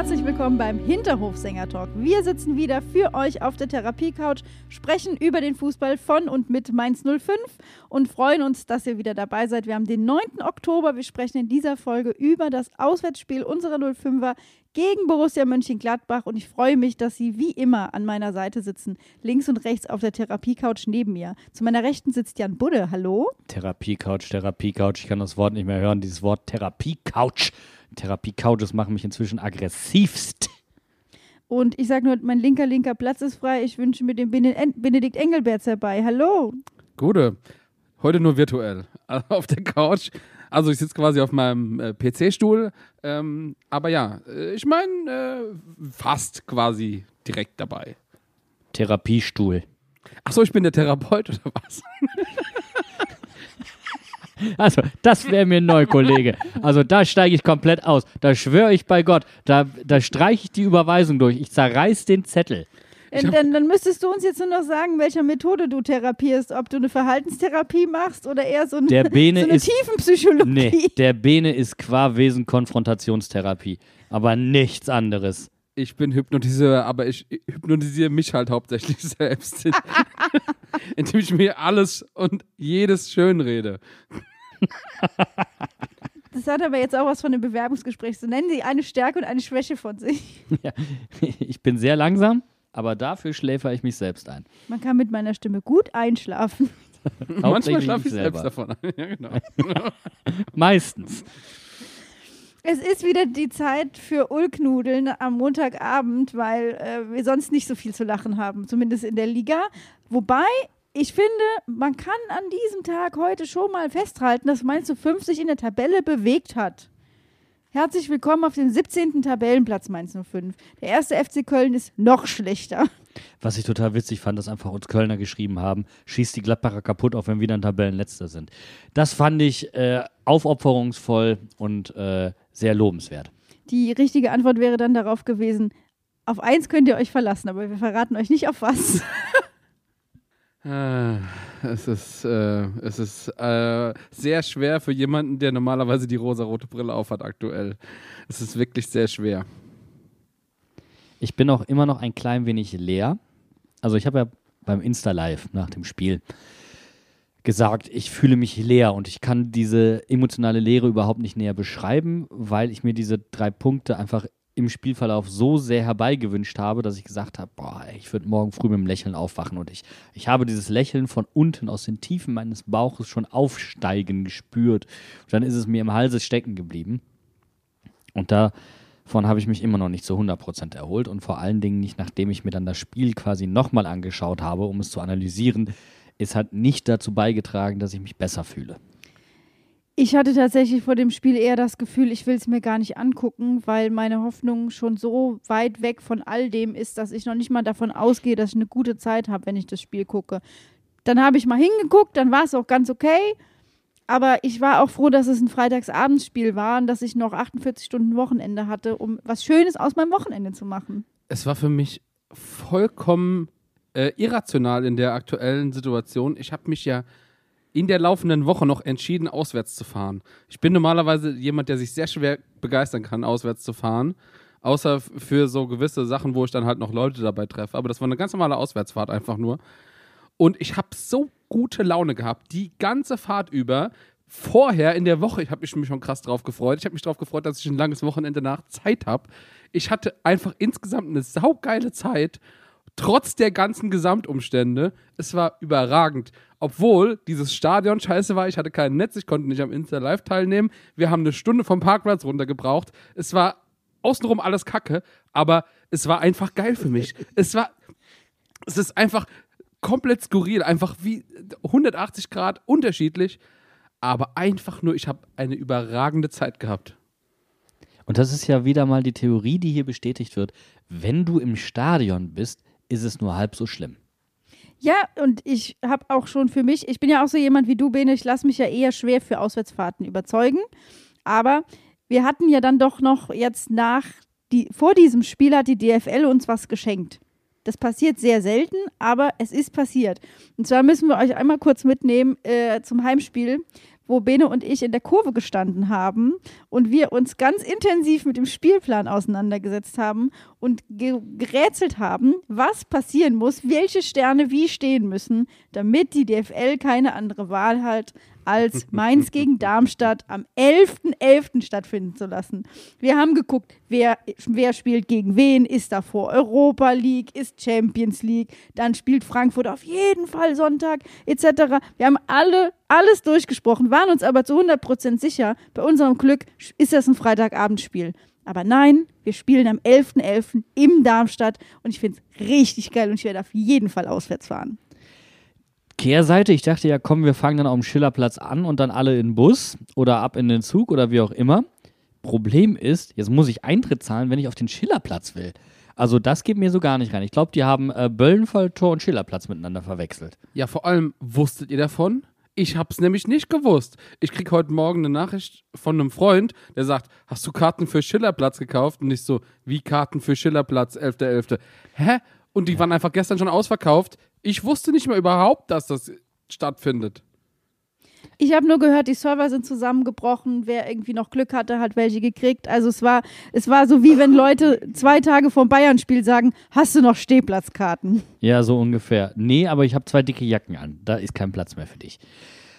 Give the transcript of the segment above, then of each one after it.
herzlich willkommen beim Hinterhofsänger-Talk. Wir sitzen wieder für euch auf der Therapiecouch, sprechen über den Fußball von und mit Mainz 05 und freuen uns, dass ihr wieder dabei seid. Wir haben den 9. Oktober. Wir sprechen in dieser Folge über das Auswärtsspiel unserer 05er gegen Borussia Mönchengladbach und ich freue mich, dass Sie wie immer an meiner Seite sitzen, links und rechts auf der Therapiecouch neben mir. Zu meiner Rechten sitzt Jan Budde. Hallo. Therapiecouch, Therapiecouch. Ich kann das Wort nicht mehr hören. Dieses Wort Therapiecouch. Therapiecouches machen mich inzwischen aggressivst. Und ich sage nur, mein linker, linker Platz ist frei. Ich wünsche mir den Bene- Benedikt Engelberts herbei. Hallo. Gute. Heute nur virtuell. Also auf der Couch. Also ich sitze quasi auf meinem äh, PC-Stuhl. Ähm, aber ja, äh, ich meine, äh, fast quasi direkt dabei. Therapiestuhl. Achso, ich bin der Therapeut oder was? Also, das wäre mir neu, Kollege. Also, da steige ich komplett aus. Da schwöre ich bei Gott. Da, da streiche ich die Überweisung durch. Ich zerreiß den Zettel. Äh, Dann, dann müsstest du uns jetzt nur noch sagen, welcher Methode du therapierst. Ob du eine Verhaltenstherapie machst oder eher so eine, Der Bene so eine ist- Tiefenpsychologie. Nee, der Bene ist qua Wesen Konfrontationstherapie. Aber nichts anderes. Ich bin Hypnotiseur, aber ich hypnotisiere mich halt hauptsächlich selbst. indem ich mir alles und jedes schön rede. Das hat aber jetzt auch was von einem Bewerbungsgespräch. So nennen sie eine Stärke und eine Schwäche von sich. Ja, ich bin sehr langsam, aber dafür schläfer ich mich selbst ein. Man kann mit meiner Stimme gut einschlafen. Manchmal schlafe ich selber. selbst davon ein. Ja, genau. Meistens. Es ist wieder die Zeit für Ulknudeln am Montagabend, weil äh, wir sonst nicht so viel zu lachen haben, zumindest in der Liga. Wobei ich finde, man kann an diesem Tag heute schon mal festhalten, dass Mainz 05 sich in der Tabelle bewegt hat. Herzlich willkommen auf dem 17. Tabellenplatz Mainz 05. Der erste FC Köln ist noch schlechter. Was ich total witzig fand, dass einfach uns Kölner geschrieben haben, schießt die Gladbacher kaputt, auch wenn wir dann Tabellenletzter sind. Das fand ich äh, aufopferungsvoll und äh, sehr lobenswert. Die richtige Antwort wäre dann darauf gewesen, auf eins könnt ihr euch verlassen, aber wir verraten euch nicht auf was. Äh, es ist, äh, es ist äh, sehr schwer für jemanden, der normalerweise die rosarote Brille aufhat aktuell. Es ist wirklich sehr schwer. Ich bin auch immer noch ein klein wenig leer. Also ich habe ja beim Insta-Live nach dem Spiel gesagt, ich fühle mich leer und ich kann diese emotionale Leere überhaupt nicht näher beschreiben, weil ich mir diese drei Punkte einfach im Spielverlauf so sehr herbeigewünscht habe, dass ich gesagt habe, boah, ich würde morgen früh mit einem Lächeln aufwachen und ich, ich habe dieses Lächeln von unten aus den Tiefen meines Bauches schon aufsteigen gespürt. Und dann ist es mir im Halse stecken geblieben. Und davon habe ich mich immer noch nicht zu 100% erholt und vor allen Dingen nicht, nachdem ich mir dann das Spiel quasi nochmal angeschaut habe, um es zu analysieren. Es hat nicht dazu beigetragen, dass ich mich besser fühle. Ich hatte tatsächlich vor dem Spiel eher das Gefühl, ich will es mir gar nicht angucken, weil meine Hoffnung schon so weit weg von all dem ist, dass ich noch nicht mal davon ausgehe, dass ich eine gute Zeit habe, wenn ich das Spiel gucke. Dann habe ich mal hingeguckt, dann war es auch ganz okay. Aber ich war auch froh, dass es ein Freitagsabendsspiel war und dass ich noch 48 Stunden Wochenende hatte, um was Schönes aus meinem Wochenende zu machen. Es war für mich vollkommen äh, irrational in der aktuellen Situation. Ich habe mich ja in der laufenden Woche noch entschieden, auswärts zu fahren. Ich bin normalerweise jemand, der sich sehr schwer begeistern kann, auswärts zu fahren. Außer für so gewisse Sachen, wo ich dann halt noch Leute dabei treffe. Aber das war eine ganz normale Auswärtsfahrt einfach nur. Und ich habe so gute Laune gehabt, die ganze Fahrt über. Vorher in der Woche, ich habe mich schon krass drauf gefreut. Ich habe mich drauf gefreut, dass ich ein langes Wochenende nach Zeit habe. Ich hatte einfach insgesamt eine saugeile Zeit, trotz der ganzen Gesamtumstände. Es war überragend. Obwohl dieses Stadion scheiße war, ich hatte kein Netz, ich konnte nicht am Insta Live teilnehmen. Wir haben eine Stunde vom Parkplatz runtergebraucht. Es war außenrum alles kacke, aber es war einfach geil für mich. Es war, es ist einfach komplett skurril, einfach wie 180 Grad unterschiedlich. aber einfach nur, ich habe eine überragende Zeit gehabt. Und das ist ja wieder mal die Theorie, die hier bestätigt wird. Wenn du im Stadion bist, ist es nur halb so schlimm. Ja, und ich habe auch schon für mich, ich bin ja auch so jemand wie du, Bene, ich lasse mich ja eher schwer für Auswärtsfahrten überzeugen. Aber wir hatten ja dann doch noch jetzt nach, die, vor diesem Spiel hat die DFL uns was geschenkt. Das passiert sehr selten, aber es ist passiert. Und zwar müssen wir euch einmal kurz mitnehmen äh, zum Heimspiel wo Bene und ich in der Kurve gestanden haben und wir uns ganz intensiv mit dem Spielplan auseinandergesetzt haben und ge gerätselt haben, was passieren muss, welche Sterne wie stehen müssen, damit die DFL keine andere Wahl hat, als Mainz gegen Darmstadt am 11.11. .11. stattfinden zu lassen. Wir haben geguckt, wer, wer spielt gegen wen, ist da vor Europa League, ist Champions League, dann spielt Frankfurt auf jeden Fall Sonntag etc. Wir haben alle alles durchgesprochen, waren uns aber zu 100% sicher, bei unserem Glück ist das ein Freitagabendspiel. Aber nein, wir spielen am 11.11. .11. im Darmstadt und ich finde es richtig geil und ich werde auf jeden Fall auswärts fahren. Kehrseite, ich dachte ja, komm, wir fangen dann auf dem Schillerplatz an und dann alle in den Bus oder ab in den Zug oder wie auch immer. Problem ist, jetzt muss ich Eintritt zahlen, wenn ich auf den Schillerplatz will. Also das geht mir so gar nicht rein. Ich glaube, die haben äh, Böllenfalltor und Schillerplatz miteinander verwechselt. Ja, vor allem, wusstet ihr davon? Ich hab's nämlich nicht gewusst. Ich krieg heute Morgen eine Nachricht von einem Freund, der sagt, hast du Karten für Schillerplatz gekauft? Und ich so, wie Karten für Schillerplatz, 11.11. .11. Hä? Und die waren einfach gestern schon ausverkauft. Ich wusste nicht mehr überhaupt, dass das stattfindet. Ich habe nur gehört, die Server sind zusammengebrochen. Wer irgendwie noch Glück hatte, hat welche gekriegt. Also es war, es war so wie wenn Leute zwei Tage vor Bayern-Spiel sagen, hast du noch Stehplatzkarten? Ja, so ungefähr. Nee, aber ich habe zwei dicke Jacken an. Da ist kein Platz mehr für dich.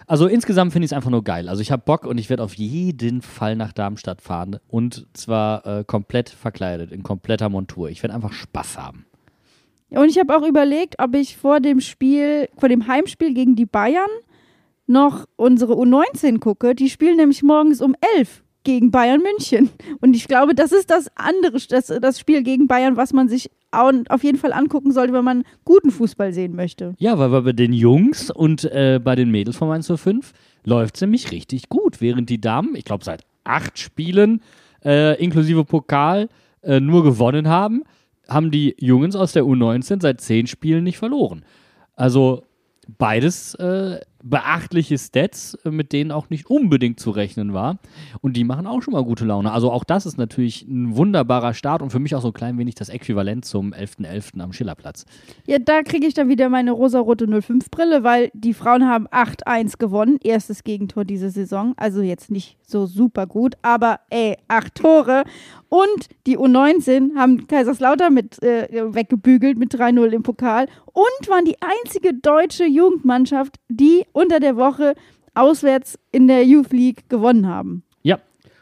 Also insgesamt finde ich es einfach nur geil. Also ich habe Bock und ich werde auf jeden Fall nach Darmstadt fahren. Und zwar äh, komplett verkleidet, in kompletter Montur. Ich werde einfach Spaß haben. Und ich habe auch überlegt, ob ich vor dem Spiel, vor dem Heimspiel gegen die Bayern noch unsere U19 gucke. Die spielen nämlich morgens um 11 gegen Bayern München. Und ich glaube, das ist das andere, das, das Spiel gegen Bayern, was man sich auf jeden Fall angucken sollte, wenn man guten Fußball sehen möchte. Ja, weil bei den Jungs und äh, bei den Mädels von 1 zu 5 läuft es nämlich richtig gut, während die Damen, ich glaube, seit acht Spielen äh, inklusive Pokal äh, nur gewonnen haben haben die Jungs aus der U19 seit zehn Spielen nicht verloren. Also beides äh, beachtliche Stats, äh, mit denen auch nicht unbedingt zu rechnen war. Und die machen auch schon mal gute Laune. Also auch das ist natürlich ein wunderbarer Start und für mich auch so ein klein wenig das Äquivalent zum 11.11. .11. am Schillerplatz. Ja, da kriege ich dann wieder meine rosarote 05-Brille, weil die Frauen haben 8-1 gewonnen. Erstes Gegentor diese Saison. Also jetzt nicht so super gut, aber ey, acht Tore. Und die U19 haben Kaiserslautern mit äh, weggebügelt mit 3-0 im Pokal und waren die einzige deutsche Jugendmannschaft, die unter der Woche auswärts in der Youth League gewonnen haben. Ja.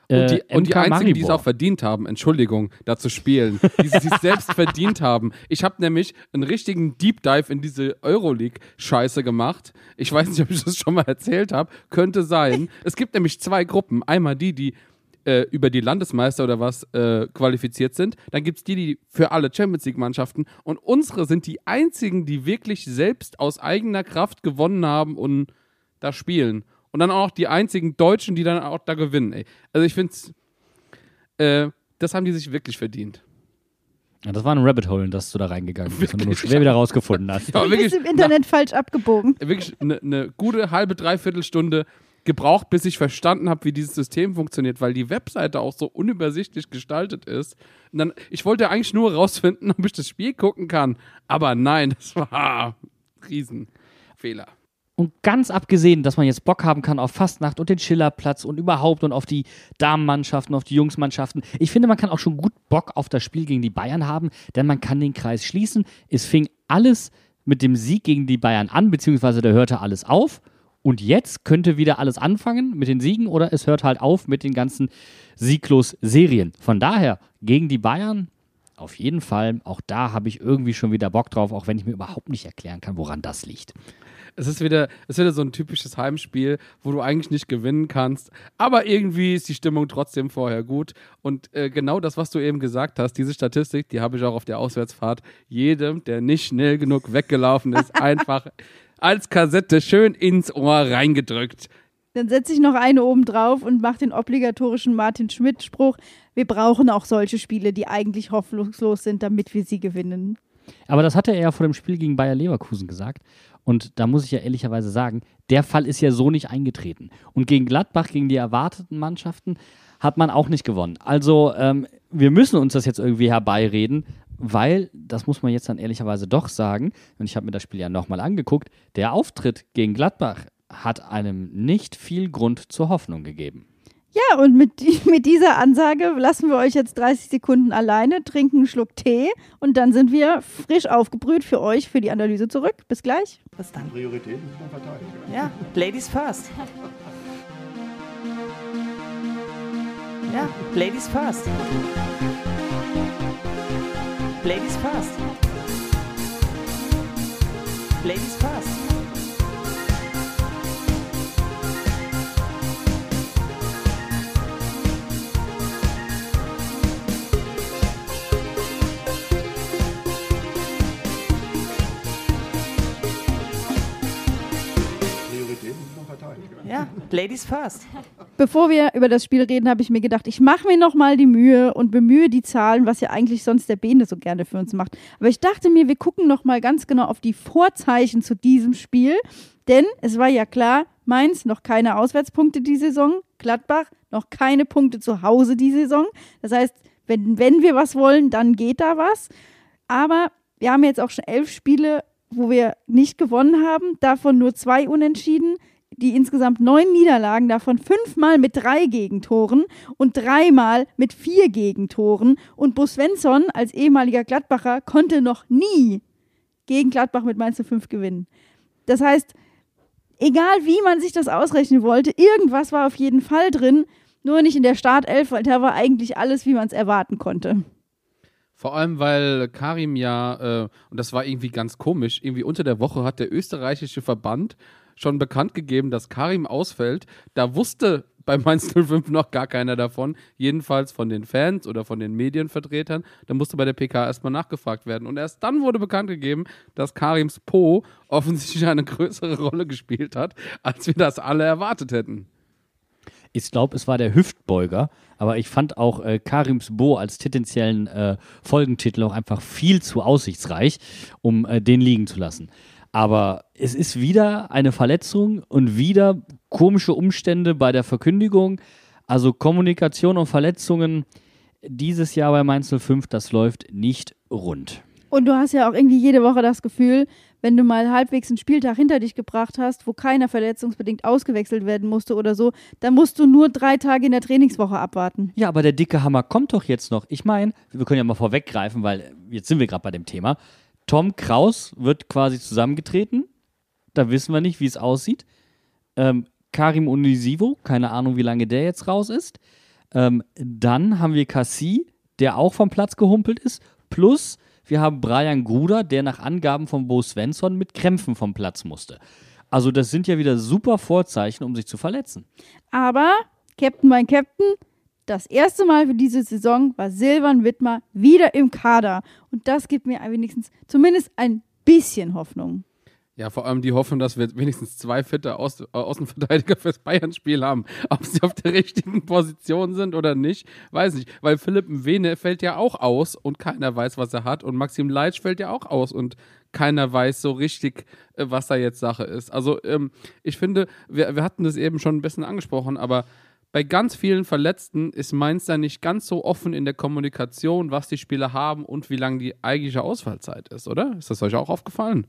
Und die, äh, und die einzigen, die es auch verdient haben, Entschuldigung, da zu spielen, die es sich selbst verdient haben. Ich habe nämlich einen richtigen Deep Dive in diese Euroleague-Scheiße gemacht. Ich weiß nicht, ob ich das schon mal erzählt habe. Könnte sein. es gibt nämlich zwei Gruppen. Einmal die, die äh, über die Landesmeister oder was äh, qualifiziert sind. Dann gibt es die, die für alle Champions League-Mannschaften. Und unsere sind die einzigen, die wirklich selbst aus eigener Kraft gewonnen haben und da spielen. Und dann auch die einzigen Deutschen, die dann auch da gewinnen. Ey. Also ich finde äh, das haben die sich wirklich verdient. Ja, das war ein Rabbit Hole, in das du da reingegangen bist und du nur schwer wieder rausgefunden hast. Ja, du bist im Internet na, falsch abgebogen. Wirklich eine ne gute halbe, dreiviertel Stunde gebraucht, bis ich verstanden habe, wie dieses System funktioniert, weil die Webseite auch so unübersichtlich gestaltet ist. Und dann, ich wollte eigentlich nur rausfinden, ob ich das Spiel gucken kann. Aber nein, das war Riesenfehler. Und ganz abgesehen, dass man jetzt Bock haben kann auf Fastnacht und den Schillerplatz und überhaupt und auf die Damenmannschaften, auf die Jungsmannschaften. Ich finde, man kann auch schon gut Bock auf das Spiel gegen die Bayern haben, denn man kann den Kreis schließen. Es fing alles mit dem Sieg gegen die Bayern an, beziehungsweise da hörte alles auf. Und jetzt könnte wieder alles anfangen mit den Siegen oder es hört halt auf mit den ganzen Sieglos-Serien. Von daher, gegen die Bayern, auf jeden Fall, auch da habe ich irgendwie schon wieder Bock drauf, auch wenn ich mir überhaupt nicht erklären kann, woran das liegt. Es ist wieder, es ist wieder so ein typisches Heimspiel, wo du eigentlich nicht gewinnen kannst, aber irgendwie ist die Stimmung trotzdem vorher gut. Und äh, genau das, was du eben gesagt hast, diese Statistik, die habe ich auch auf der Auswärtsfahrt jedem, der nicht schnell genug weggelaufen ist, einfach als Kassette schön ins Ohr reingedrückt. Dann setze ich noch eine oben drauf und mache den obligatorischen Martin Schmidt-Spruch. Wir brauchen auch solche Spiele, die eigentlich hoffnungslos sind, damit wir sie gewinnen. Aber das hatte er ja vor dem Spiel gegen Bayer Leverkusen gesagt. Und da muss ich ja ehrlicherweise sagen, der Fall ist ja so nicht eingetreten. Und gegen Gladbach, gegen die erwarteten Mannschaften, hat man auch nicht gewonnen. Also ähm, wir müssen uns das jetzt irgendwie herbeireden, weil, das muss man jetzt dann ehrlicherweise doch sagen, und ich habe mir das Spiel ja nochmal angeguckt, der Auftritt gegen Gladbach hat einem nicht viel Grund zur Hoffnung gegeben. Ja, und mit, mit dieser Ansage lassen wir euch jetzt 30 Sekunden alleine, trinken einen Schluck Tee und dann sind wir frisch aufgebrüht für euch für die Analyse zurück. Bis gleich. Bis dann. Prioritäten muss man verteidigen. Ja, Ladies first. Ja, Ladies first. Ladies first. Ladies first. Ja, Ladies first. Bevor wir über das Spiel reden, habe ich mir gedacht, ich mache mir nochmal die Mühe und bemühe die Zahlen, was ja eigentlich sonst der Bene so gerne für uns macht. Aber ich dachte mir, wir gucken nochmal ganz genau auf die Vorzeichen zu diesem Spiel. Denn es war ja klar, Mainz noch keine Auswärtspunkte die Saison, Gladbach noch keine Punkte zu Hause die Saison. Das heißt, wenn, wenn wir was wollen, dann geht da was. Aber wir haben jetzt auch schon elf Spiele, wo wir nicht gewonnen haben, davon nur zwei unentschieden, die insgesamt neun Niederlagen, davon fünfmal mit drei Gegentoren und dreimal mit vier Gegentoren. Und Bo Svensson als ehemaliger Gladbacher konnte noch nie gegen Gladbach mit Mainz 5 gewinnen. Das heißt, egal wie man sich das ausrechnen wollte, irgendwas war auf jeden Fall drin, nur nicht in der Startelf, weil da war eigentlich alles, wie man es erwarten konnte. Vor allem, weil Karim ja, äh, und das war irgendwie ganz komisch, irgendwie unter der Woche hat der österreichische Verband schon bekannt gegeben, dass Karim ausfällt. Da wusste bei Mainz 05 noch gar keiner davon, jedenfalls von den Fans oder von den Medienvertretern. Da musste bei der PK erstmal nachgefragt werden. Und erst dann wurde bekannt gegeben, dass Karims Po offensichtlich eine größere Rolle gespielt hat, als wir das alle erwartet hätten. Ich glaube, es war der Hüftbeuger, aber ich fand auch äh, Karims Bo als potenziellen äh, Folgentitel auch einfach viel zu aussichtsreich, um äh, den liegen zu lassen. Aber es ist wieder eine Verletzung und wieder komische Umstände bei der Verkündigung. Also Kommunikation und Verletzungen dieses Jahr bei Mainz 05, das läuft nicht rund. Und du hast ja auch irgendwie jede Woche das Gefühl, wenn du mal halbwegs einen Spieltag hinter dich gebracht hast, wo keiner verletzungsbedingt ausgewechselt werden musste oder so, dann musst du nur drei Tage in der Trainingswoche abwarten. Ja, aber der dicke Hammer kommt doch jetzt noch. Ich meine, wir können ja mal vorweggreifen, weil jetzt sind wir gerade bei dem Thema. Tom Kraus wird quasi zusammengetreten. Da wissen wir nicht, wie es aussieht. Ähm, Karim Unisivo, keine Ahnung, wie lange der jetzt raus ist. Ähm, dann haben wir Cassie, der auch vom Platz gehumpelt ist. Plus wir haben Brian Gruder, der nach Angaben von Bo Svensson mit Krämpfen vom Platz musste. Also das sind ja wieder super Vorzeichen, um sich zu verletzen. Aber, Captain mein Captain, das erste Mal für diese Saison war Silvan Wittmer wieder im Kader. Und das gibt mir wenigstens zumindest ein bisschen Hoffnung. Ja, vor allem die Hoffnung, dass wir wenigstens zwei fitte Au Außenverteidiger fürs Bayern-Spiel haben. Ob sie auf der richtigen Position sind oder nicht, weiß nicht. Weil Philipp Mwene fällt ja auch aus und keiner weiß, was er hat. Und Maxim Leitsch fällt ja auch aus und keiner weiß so richtig, äh, was da jetzt Sache ist. Also ähm, ich finde, wir, wir hatten das eben schon ein bisschen angesprochen, aber bei ganz vielen Verletzten ist Mainz da nicht ganz so offen in der Kommunikation, was die Spieler haben und wie lang die eigentliche Ausfallzeit ist, oder? Ist das euch auch aufgefallen?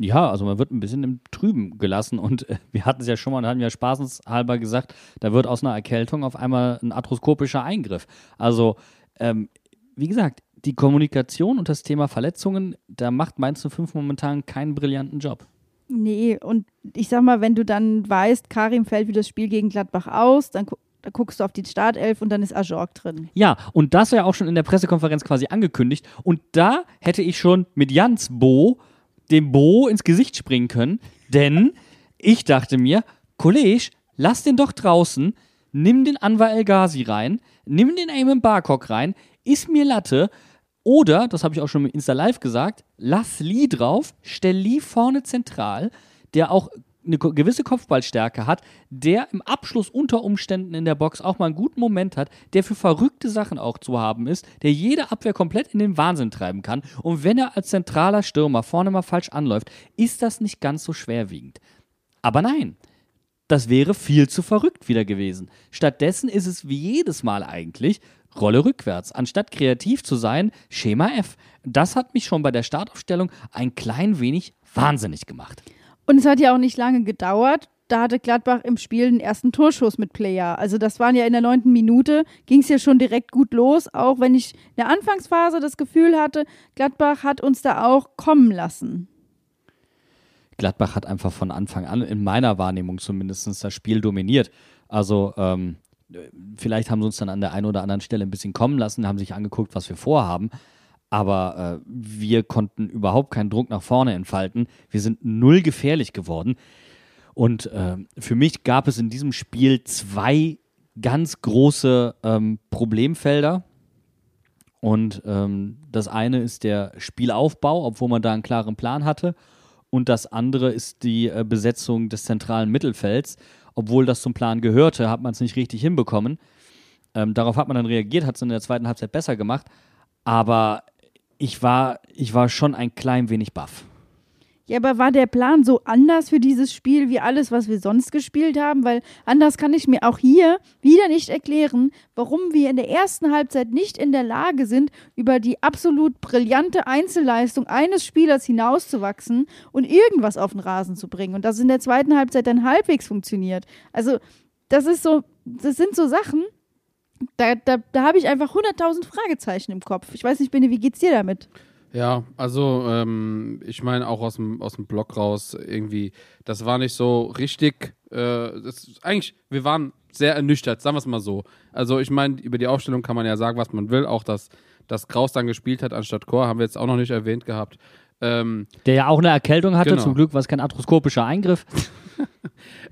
Ja, also man wird ein bisschen im Trüben gelassen und äh, wir hatten es ja schon mal, da hatten wir spaßenshalber gesagt, da wird aus einer Erkältung auf einmal ein arthroskopischer Eingriff. Also, ähm, wie gesagt, die Kommunikation und das Thema Verletzungen, da macht Mainz 05 momentan keinen brillanten Job. Nee, und ich sag mal, wenn du dann weißt, Karim fällt für das Spiel gegen Gladbach aus, dann, gu guckst du auf die Startelf und dann ist Ajorg drin. Ja, und das war ja auch schon in der Pressekonferenz quasi angekündigt. Und da hätte ich schon mit Jans Bo dem Bo ins Gesicht springen können, denn ich dachte mir, Kollege, lass den doch draußen, nimm den Anwar El Ghazi rein, nimm den Eamon Barcock rein, ist mir Latte. Oder, das habe ich auch schon mit Insta Live gesagt, lass Lee drauf, stell Lee vorne zentral, der auch eine gewisse Kopfballstärke hat, der im Abschluss unter Umständen in der Box auch mal einen guten Moment hat, der für verrückte Sachen auch zu haben ist, der jede Abwehr komplett in den Wahnsinn treiben kann. Und wenn er als zentraler Stürmer vorne mal falsch anläuft, ist das nicht ganz so schwerwiegend. Aber nein, das wäre viel zu verrückt wieder gewesen. Stattdessen ist es wie jedes Mal eigentlich Rolle rückwärts. Anstatt kreativ zu sein, Schema F. Das hat mich schon bei der Startaufstellung ein klein wenig wahnsinnig gemacht. Und es hat ja auch nicht lange gedauert. Da hatte Gladbach im Spiel den ersten Torschuss mit Player. Also das waren ja in der neunten Minute, ging es ja schon direkt gut los, auch wenn ich in der Anfangsphase das Gefühl hatte, Gladbach hat uns da auch kommen lassen. Gladbach hat einfach von Anfang an, in meiner Wahrnehmung zumindest, das Spiel dominiert. Also ähm, vielleicht haben sie uns dann an der einen oder anderen Stelle ein bisschen kommen lassen, haben sich angeguckt, was wir vorhaben. Aber äh, wir konnten überhaupt keinen Druck nach vorne entfalten. Wir sind null gefährlich geworden. Und äh, für mich gab es in diesem Spiel zwei ganz große ähm, Problemfelder. Und ähm, das eine ist der Spielaufbau, obwohl man da einen klaren Plan hatte. Und das andere ist die äh, Besetzung des zentralen Mittelfelds. Obwohl das zum Plan gehörte, hat man es nicht richtig hinbekommen. Ähm, darauf hat man dann reagiert, hat es in der zweiten Halbzeit besser gemacht. Aber ich war, ich war schon ein klein wenig baff. Ja, aber war der Plan so anders für dieses Spiel wie alles, was wir sonst gespielt haben? Weil anders kann ich mir auch hier wieder nicht erklären, warum wir in der ersten Halbzeit nicht in der Lage sind, über die absolut brillante Einzelleistung eines Spielers hinauszuwachsen und irgendwas auf den Rasen zu bringen. Und das in der zweiten Halbzeit dann halbwegs funktioniert. Also, das ist so, das sind so Sachen, da, da, da habe ich einfach 100.000 Fragezeichen im Kopf. Ich weiß nicht, Bene, wie geht's dir damit? Ja, also ähm, ich meine auch aus dem, aus dem Blog raus irgendwie, das war nicht so richtig, äh, das, eigentlich, wir waren sehr ernüchtert, sagen wir es mal so. Also ich meine, über die Aufstellung kann man ja sagen, was man will, auch dass, dass Kraus dann gespielt hat anstatt Chor, haben wir jetzt auch noch nicht erwähnt gehabt. Ähm, Der ja auch eine Erkältung hatte, Genau. zum Glück war es kein arthroskopischer Eingriff.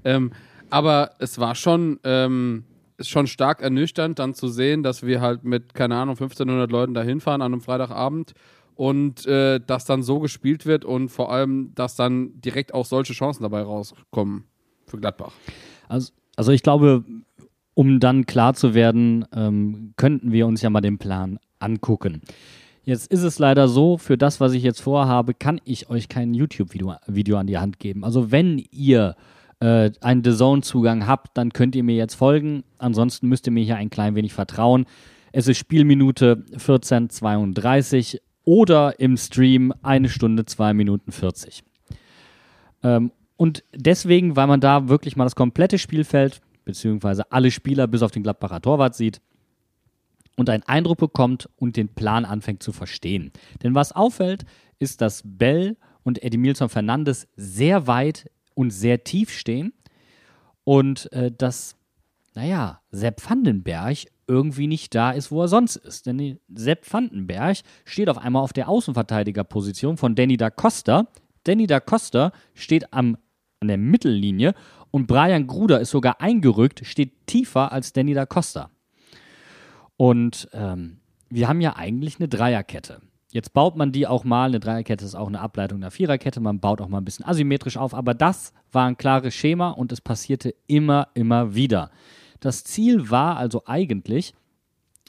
Ähm, aber es war schon, ähm, schon stark ernüchternd, dann zu sehen, dass wir halt mit, keine Ahnung, 1500 Leuten da hinfahren an einem Freitagabend und äh, das dann so gespielt wird und vor allem, dass dann direkt auch solche Chancen dabei rauskommen für Gladbach. Also, also ich glaube, um dann klar zu werden, ähm, könnten wir uns ja mal den Plan angucken. Jetzt ist es leider so, für das, was ich jetzt vorhabe, kann ich euch kein YouTube-Video Video an die Hand geben. Also wenn ihr äh, einen The Zone-Zugang habt, dann könnt ihr mir jetzt folgen. Ansonsten müsst ihr mir hier ein klein wenig vertrauen. Es ist Spielminute 14.32 oder im Stream eine Stunde 2 Minuten 40. Ähm, und deswegen, weil man da wirklich mal das komplette Spielfeld, beziehungsweise alle Spieler bis auf den Gladbacher Torwart sieht und einen Eindruck bekommt und den Plan anfängt zu verstehen. Denn was auffällt, ist, dass Bell und Edimilson Fernandes sehr weit und sehr tief stehen und äh, dass, naja, Sepp Vandenberg irgendwie nicht da ist, wo er sonst ist. Denn Sepp Vandenberg steht auf einmal auf der Außenverteidigerposition von Danny da Costa. Danny da Costa steht am, an der Mittellinie und Brian Gruder ist sogar eingerückt, steht tiefer als Danny da Costa. Und ähm, wir haben ja eigentlich eine Dreierkette. Jetzt baut man die auch mal, eine Dreierkette ist auch eine Ableitung einer Viererkette, man baut auch mal ein bisschen asymmetrisch auf, aber das war ein klares Schema und es passierte immer, immer wieder. Das Ziel war also eigentlich,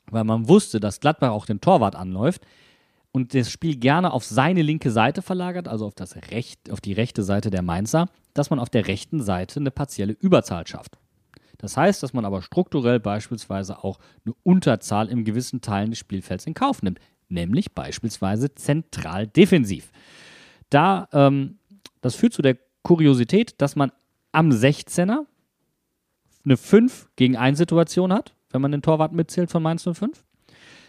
weil man wusste, dass Gladbach auch den Torwart anläuft und das Spiel gerne auf seine linke Seite verlagert, also auf, das Recht, auf die rechte Seite der Mainzer, dass man auf der rechten Seite eine partielle Überzahl schafft. Das heißt, dass man aber strukturell beispielsweise auch eine Unterzahl in gewissen Teilen des Spielfelds in Kauf nimmt, nämlich beispielsweise zentral defensiv. Da, ähm, das führt zu der Kuriosität, dass man am 16er eine 5 gegen 1 Situation hat, wenn man den Torwart mitzählt von Mainz 05.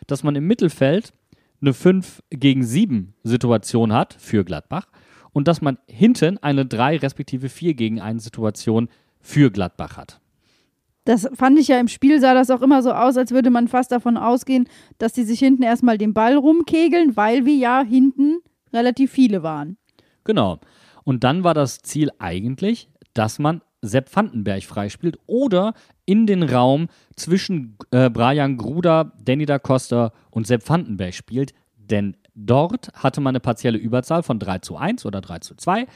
Dass man im Mittelfeld eine 5 gegen 7 Situation hat für Gladbach und dass man hinten eine 3 respektive 4 gegen 1 Situation für Gladbach hat. Das fand ich ja im Spiel, sah das auch immer so aus, als würde man fast davon ausgehen, dass die sich hinten erstmal den Ball rumkegeln, weil wir ja hinten relativ viele waren. Genau. Und dann war das Ziel eigentlich, dass man Sepp Vandenberg freispielt oder in den Raum zwischen äh, Brian Gruder, Danny da Costa und Sepp Vandenberg spielt. Denn dort hatte man eine partielle Überzahl von 3 zu 1 oder 3 zu 2.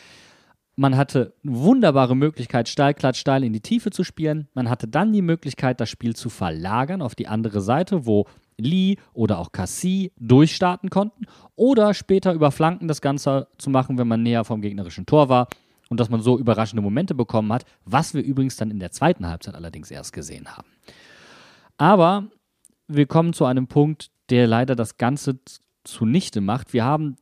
Man hatte eine wunderbare Möglichkeit, steil, klatsch, steil in die Tiefe zu spielen. Man hatte dann die Möglichkeit, das Spiel zu verlagern auf die andere Seite, wo Lee oder auch Cassie durchstarten konnten. Oder später über Flanken das Ganze zu machen, wenn man näher vom gegnerischen Tor war. Und dass man so überraschende Momente bekommen hat, was wir übrigens dann in der zweiten Halbzeit allerdings erst gesehen haben. Aber wir kommen zu einem Punkt, der leider das Ganze zunichte macht. Wir haben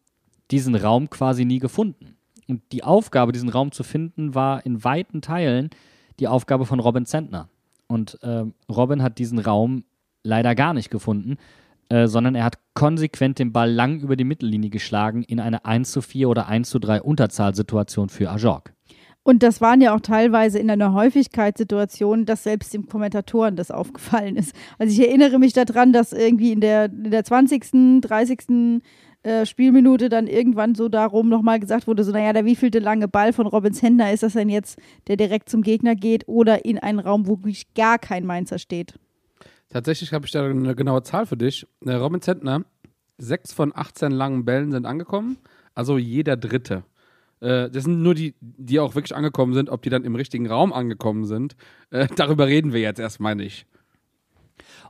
diesen Raum quasi nie gefunden. Und die Aufgabe, diesen Raum zu finden, war in weiten Teilen die Aufgabe von Robin Zentner. Und äh, Robin hat diesen Raum leider gar nicht gefunden, äh, sondern er hat konsequent den Ball lang über die Mittellinie geschlagen in eine 1 zu 4 oder 1 zu 3 Unterzahlsituation für Ajorg. Und das waren ja auch teilweise in einer Häufigkeitssituation, dass selbst dem Kommentatoren das aufgefallen ist. Also ich erinnere mich daran, dass irgendwie in der, in der 20., 30. Äh, Spielminute dann irgendwann so darum nochmal gesagt wurde, so naja, der wievielte lange Ball von Robins Händler ist das denn jetzt, der direkt zum Gegner geht oder in einen Raum, wo wirklich gar kein Mainzer steht. Tatsächlich habe ich da eine genaue Zahl für dich. Äh, Robin Zentner, sechs von 18 langen Bällen sind angekommen, also jeder dritte. Äh, das sind nur die, die auch wirklich angekommen sind. Ob die dann im richtigen Raum angekommen sind, äh, darüber reden wir jetzt erstmal nicht.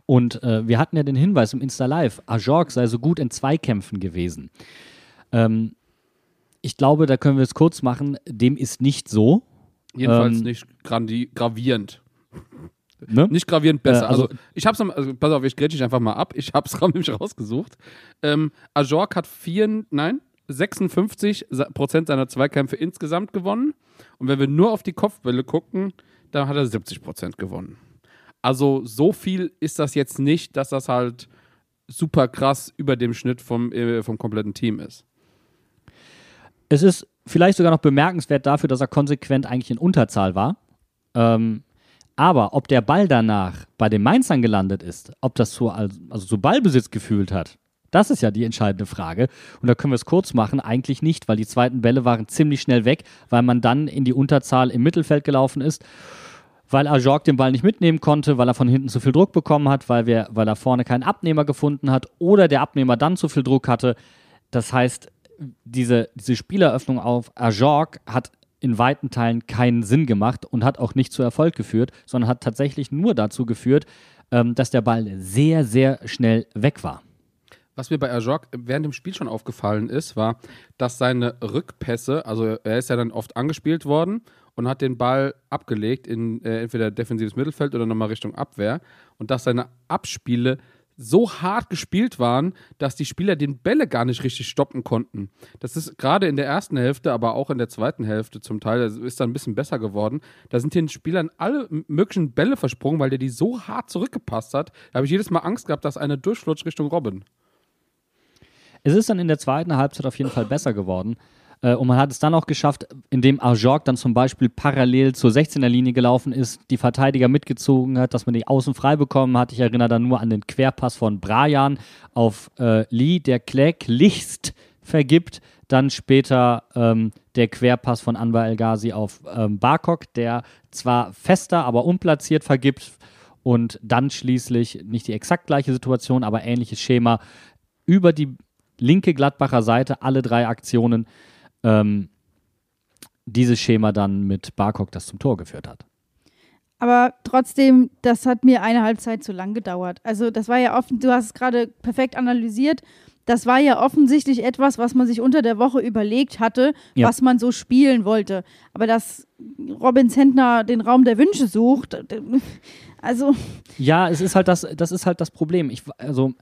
Und äh, wir hatten ja den Hinweis im Insta Live, Ajorg sei so gut in Zweikämpfen gewesen. Ähm, ich glaube, da können wir es kurz machen, dem ist nicht so. Jedenfalls Ähm, nicht gravierend. Ne? Nicht gravierend besser. Äh, also- also, ich hab's, also, pass auf, ich grätsche dich einfach mal ab. Ich hab's nämlich rausgesucht. Ähm, Ajork hat vier, nein, 56 Sa- Prozent seiner Zweikämpfe insgesamt gewonnen. Und wenn wir nur auf die Kopfbälle gucken, dann hat er 70 Prozent gewonnen. Also so viel ist das jetzt nicht, dass das halt super krass über dem Schnitt vom, äh, vom kompletten Team ist. Es ist vielleicht sogar noch bemerkenswert dafür, dass er konsequent eigentlich in Unterzahl war. Ähm, aber ob der Ball danach bei den Mainzern gelandet ist, ob das zu, also, zu Ballbesitz gefühlt hat, das ist ja die entscheidende Frage. Und da können wir es kurz machen, eigentlich nicht, weil die zweiten Bälle waren ziemlich schnell weg, weil man dann in die Unterzahl im Mittelfeld gelaufen ist, weil Ajorg den Ball nicht mitnehmen konnte, weil er von hinten zu viel Druck bekommen hat, weil, wir, weil er vorne keinen Abnehmer gefunden hat oder der Abnehmer dann zu viel Druck hatte. Das heißt, diese, diese Spieleröffnung auf Ajorg hat in weiten Teilen keinen Sinn gemacht und hat auch nicht zu Erfolg geführt, sondern hat tatsächlich nur dazu geführt, ähm, dass der Ball sehr, sehr schnell weg war. Was mir bei Ajok während dem Spiel schon aufgefallen ist, war, dass seine Rückpässe, also er ist ja dann oft angespielt worden und hat den Ball abgelegt in äh, entweder defensives Mittelfeld oder nochmal Richtung Abwehr und dass seine Abspiele so hart gespielt waren, dass die Spieler den Bälle gar nicht richtig stoppen konnten. Das ist gerade in der ersten Hälfte, aber auch in der zweiten Hälfte zum Teil, ist dann ein bisschen besser geworden. Da sind den Spielern alle möglichen Bälle versprungen, weil der die so hart zurückgepasst hat. Da habe ich jedes Mal Angst gehabt, dass einer durchflutscht Richtung Robin. Es ist dann in der zweiten Halbzeit auf jeden Fall besser geworden. Äh, und man hat es dann auch geschafft, indem Ajorg dann zum Beispiel parallel zur 16er-Linie gelaufen ist, die Verteidiger mitgezogen hat, dass man die Außen frei bekommen hat. Ich erinnere dann nur an den Querpass von Brajan auf äh, Lee, der kläglichst vergibt. Dann später ähm, der Querpass von Anwar El Ghazi auf ähm, Barkok, der zwar fester, aber unplatziert vergibt. Und dann schließlich nicht die exakt gleiche Situation, aber ähnliches Schema über die linke Gladbacher Seite alle drei Aktionen ähm, dieses Schema dann mit Barkok, das zum Tor geführt hat. Aber trotzdem, das hat mir eine Halbzeit zu lang gedauert. Also das war ja offen, du hast es gerade perfekt analysiert. Das war ja offensichtlich etwas, was man sich unter der Woche überlegt hatte, Ja. was man so spielen wollte. Aber dass Robin Zentner den Raum der Wünsche sucht, also Ja, es ist halt das, das ist halt das Problem. Ich, also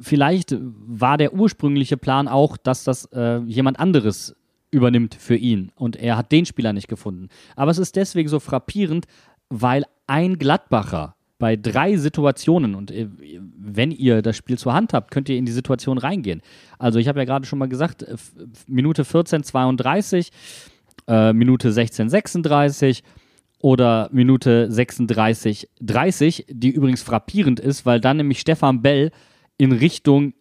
vielleicht war der ursprüngliche Plan auch, dass das äh, jemand anderes übernimmt für ihn und er hat den Spieler nicht gefunden. Aber es ist deswegen so frappierend, weil ein Gladbacher bei drei Situationen und äh, wenn ihr das Spiel zur Hand habt, könnt ihr in die Situation reingehen. Also ich habe ja gerade schon mal gesagt, äh, Minute 14, 32, äh, Minute 16, 36 oder Minute 36, 30, die übrigens frappierend ist, weil dann nämlich Stefan Bell in Richtung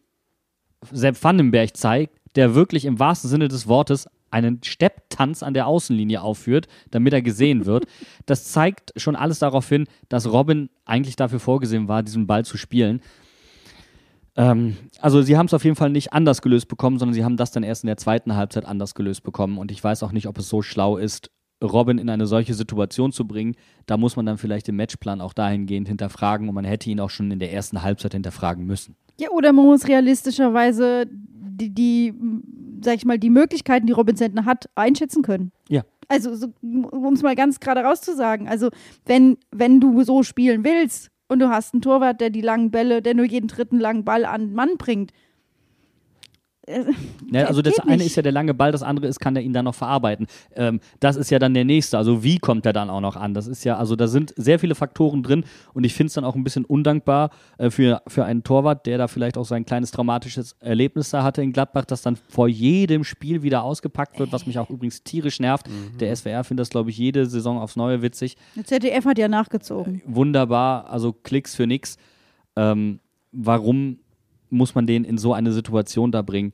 Sepp Vandenberg zeigt, der wirklich im wahrsten Sinne des Wortes einen Stepptanz an der Außenlinie aufführt, damit er gesehen wird. Das zeigt schon alles darauf hin, dass Robin eigentlich dafür vorgesehen war, diesen Ball zu spielen. Ähm, also sie haben es auf jeden Fall nicht anders gelöst bekommen, sondern sie haben das dann erst in der zweiten Halbzeit anders gelöst bekommen. Und ich weiß auch nicht, ob es so schlau ist, Robin in eine solche Situation zu bringen. Da muss man dann vielleicht den Matchplan auch dahingehend hinterfragen und man hätte ihn auch schon in der ersten Halbzeit hinterfragen müssen. Ja, oder man muss realistischerweise die, die sag ich mal, die Möglichkeiten, die Robin Sentner hat, einschätzen können. Ja. Also, so, um es mal ganz gerade rauszusagen, also wenn, wenn du so spielen willst und du hast einen Torwart, der die langen Bälle, der nur jeden dritten langen Ball an den Mann bringt, Ja, also das eine nicht. ist ja der lange Ball, das andere ist, kann er ihn dann noch verarbeiten. Ähm, das ist ja dann der nächste. Also wie kommt er dann auch noch an? Das ist ja, also da sind sehr viele Faktoren drin und ich finde es dann auch ein bisschen undankbar äh, für, für einen Torwart, der da vielleicht auch sein kleines traumatisches Erlebnis da hatte in Gladbach, das dann vor jedem Spiel wieder ausgepackt wird, was mich auch übrigens tierisch nervt. Der SWR findet das, glaube ich, jede Saison aufs Neue witzig Der ZDF hat ja nachgezogen. wunderbar, also Klicks für nix. Ähm, warum muss man den in so eine Situation da bringen?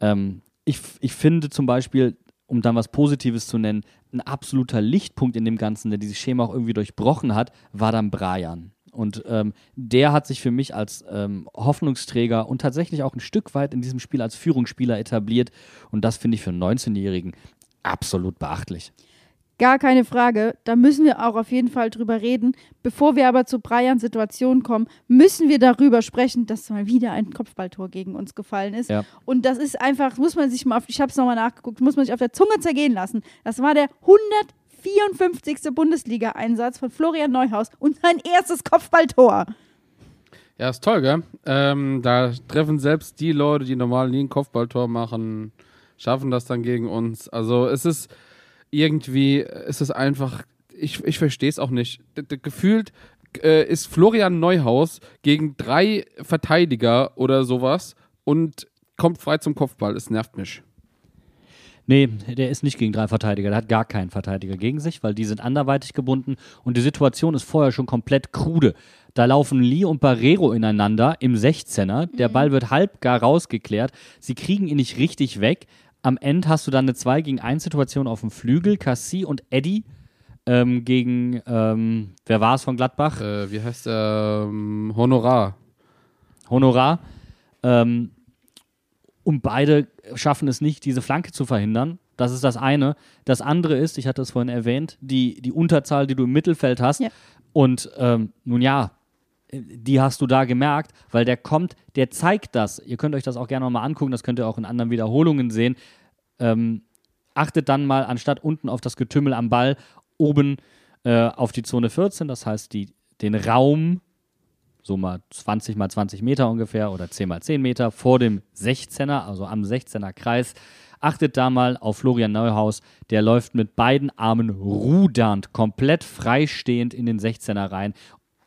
Ähm, ich, ich finde zum Beispiel, um dann was Positives zu nennen, ein absoluter Lichtpunkt in dem Ganzen, der dieses Schema auch irgendwie durchbrochen hat, war dann Brian. Und ähm, der hat sich für mich als ähm, Hoffnungsträger und tatsächlich auch ein Stück weit in diesem Spiel als Führungsspieler etabliert. Und das finde ich für einen 19-Jährigen absolut beachtlich. Gar keine Frage. Da müssen wir auch auf jeden Fall drüber reden. Bevor wir aber zu Brians Situation kommen, müssen wir darüber sprechen, dass mal wieder ein Kopfballtor gegen uns gefallen ist. Ja. Und das ist einfach, muss man sich mal, auf, ich habe es nochmal nachgeguckt, muss man sich auf der Zunge zergehen lassen. Das war der 154. Bundesliga-Einsatz von Florian Neuhaus und sein erstes Kopfballtor. Ja, ist toll, gell? Ähm, da treffen selbst die Leute, die normal nie ein Kopfballtor machen, schaffen das dann gegen uns. Also es ist irgendwie, es ist einfach, ich, ich verstehe es auch nicht. D -d Gefühlt äh, ist Florian Neuhaus gegen drei Verteidiger oder sowas und kommt frei zum Kopfball. Es nervt mich. Nee, der ist nicht gegen drei Verteidiger. Der hat gar keinen Verteidiger gegen sich, weil die sind anderweitig gebunden und die Situation ist vorher schon komplett krude. Da laufen Lee und Barrero ineinander im 16er. Der Ball wird halb gar rausgeklärt. Sie kriegen ihn nicht richtig weg. Am Ende hast du dann eine 2 gegen 1 Situation auf dem Flügel. Cassie und Eddie ähm, gegen, ähm, wer war es von Gladbach? Äh, wie heißt der? Ähm, Honorar. Honorar. Ähm, und beide schaffen es nicht, diese Flanke zu verhindern. Das ist das eine. Das andere ist, ich hatte es vorhin erwähnt, die, die Unterzahl, die du im Mittelfeld hast. Ja. Und ähm, nun ja, die hast du da gemerkt, weil der kommt, der zeigt das. Ihr könnt euch das auch gerne nochmal angucken, das könnt ihr auch in anderen Wiederholungen sehen. Ähm, achtet dann mal anstatt unten auf das Getümmel am Ball, oben äh, auf die Zone 14, das heißt die, den Raum, so mal 20 mal 20 Meter ungefähr oder 10 mal 10 Meter vor dem 16er, also am 16er Kreis. Achtet da mal auf Florian Neuhaus, der läuft mit beiden Armen rudernd, komplett freistehend in den 16er rein,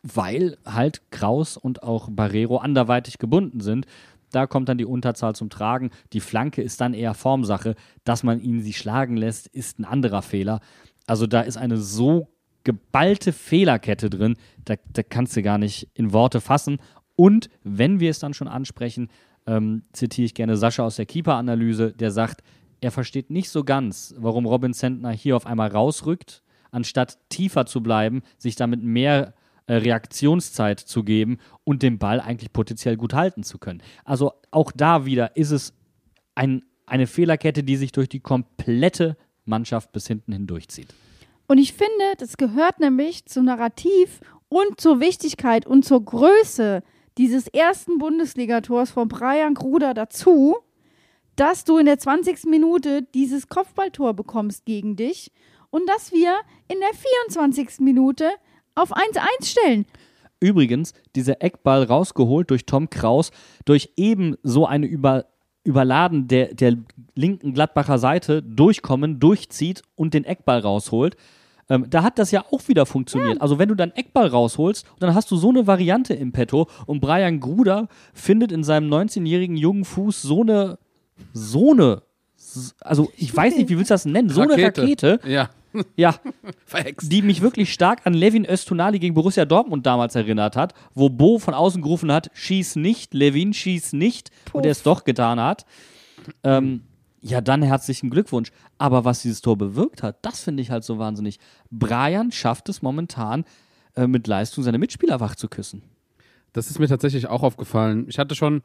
weil halt Kraus und auch Barrero anderweitig gebunden sind. Da kommt dann die Unterzahl zum Tragen. Die Flanke ist dann eher Formsache. Dass man ihn sie schlagen lässt, ist ein anderer Fehler. Also da ist eine so geballte Fehlerkette drin, da, da kannst du gar nicht in Worte fassen. Und wenn wir es dann schon ansprechen, ähm, zitiere ich gerne Sascha aus der Keeper-Analyse, der sagt, er versteht nicht so ganz, warum Robin Sentner hier auf einmal rausrückt, anstatt tiefer zu bleiben, sich damit mehr Reaktionszeit zu geben und den Ball eigentlich potenziell gut halten zu können. Also auch da wieder ist es ein, eine Fehlerkette, die sich durch die komplette Mannschaft bis hinten hindurchzieht. Und ich finde, das gehört nämlich zum Narrativ und zur Wichtigkeit und zur Größe dieses ersten Bundesligators von Brian Gruder dazu, dass du in der 20. Minute dieses Kopfballtor bekommst gegen dich und dass wir in der 24. Minute auf 1-1 stellen. Übrigens, dieser Eckball rausgeholt durch Tom Kraus, durch eben so eine über, Überladen der, der linken Gladbacher Seite durchkommen, durchzieht und den Eckball rausholt. Ähm, da hat das ja auch wieder funktioniert. Also wenn du dann Eckball rausholst, dann hast du so eine Variante im Petto und Brian Gruder findet in seinem 19-jährigen jungen Fuß so eine, so eine, also ich weiß nicht, wie willst du das nennen, so eine Rakete, Ja, ja, verhext. die mich wirklich stark an Levin Östunali gegen Borussia Dortmund damals erinnert hat, wo Bo von außen gerufen hat, schieß nicht, Levin schieß nicht und er es doch getan hat. Ähm, ja, dann herzlichen Glückwunsch. Aber was dieses Tor bewirkt hat, das finde ich halt so wahnsinnig. Brian schafft es momentan, äh, mit Leistung seine Mitspieler wach zu küssen. Das ist mir tatsächlich auch aufgefallen. Ich hatte schon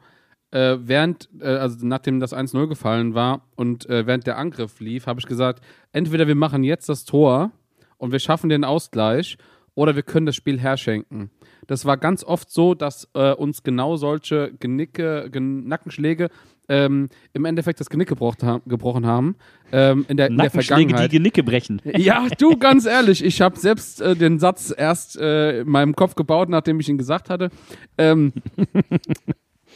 äh, während, äh, also nachdem das 1-0 gefallen war und äh, während der Angriff lief, habe ich gesagt, entweder wir machen jetzt das Tor und wir schaffen den Ausgleich oder wir können das Spiel herschenken. Das war ganz oft so, dass äh, uns genau solche Genicke, Gen Nackenschläge ähm, im Endeffekt das Genick gebrochen, ha gebrochen haben. Ähm, in der, in der Nackenschläge, die Vergangenheit. Genicke brechen. Ja, du, ganz ehrlich, ich habe selbst äh, den Satz erst äh, in meinem Kopf gebaut, nachdem ich ihn gesagt hatte. Ähm,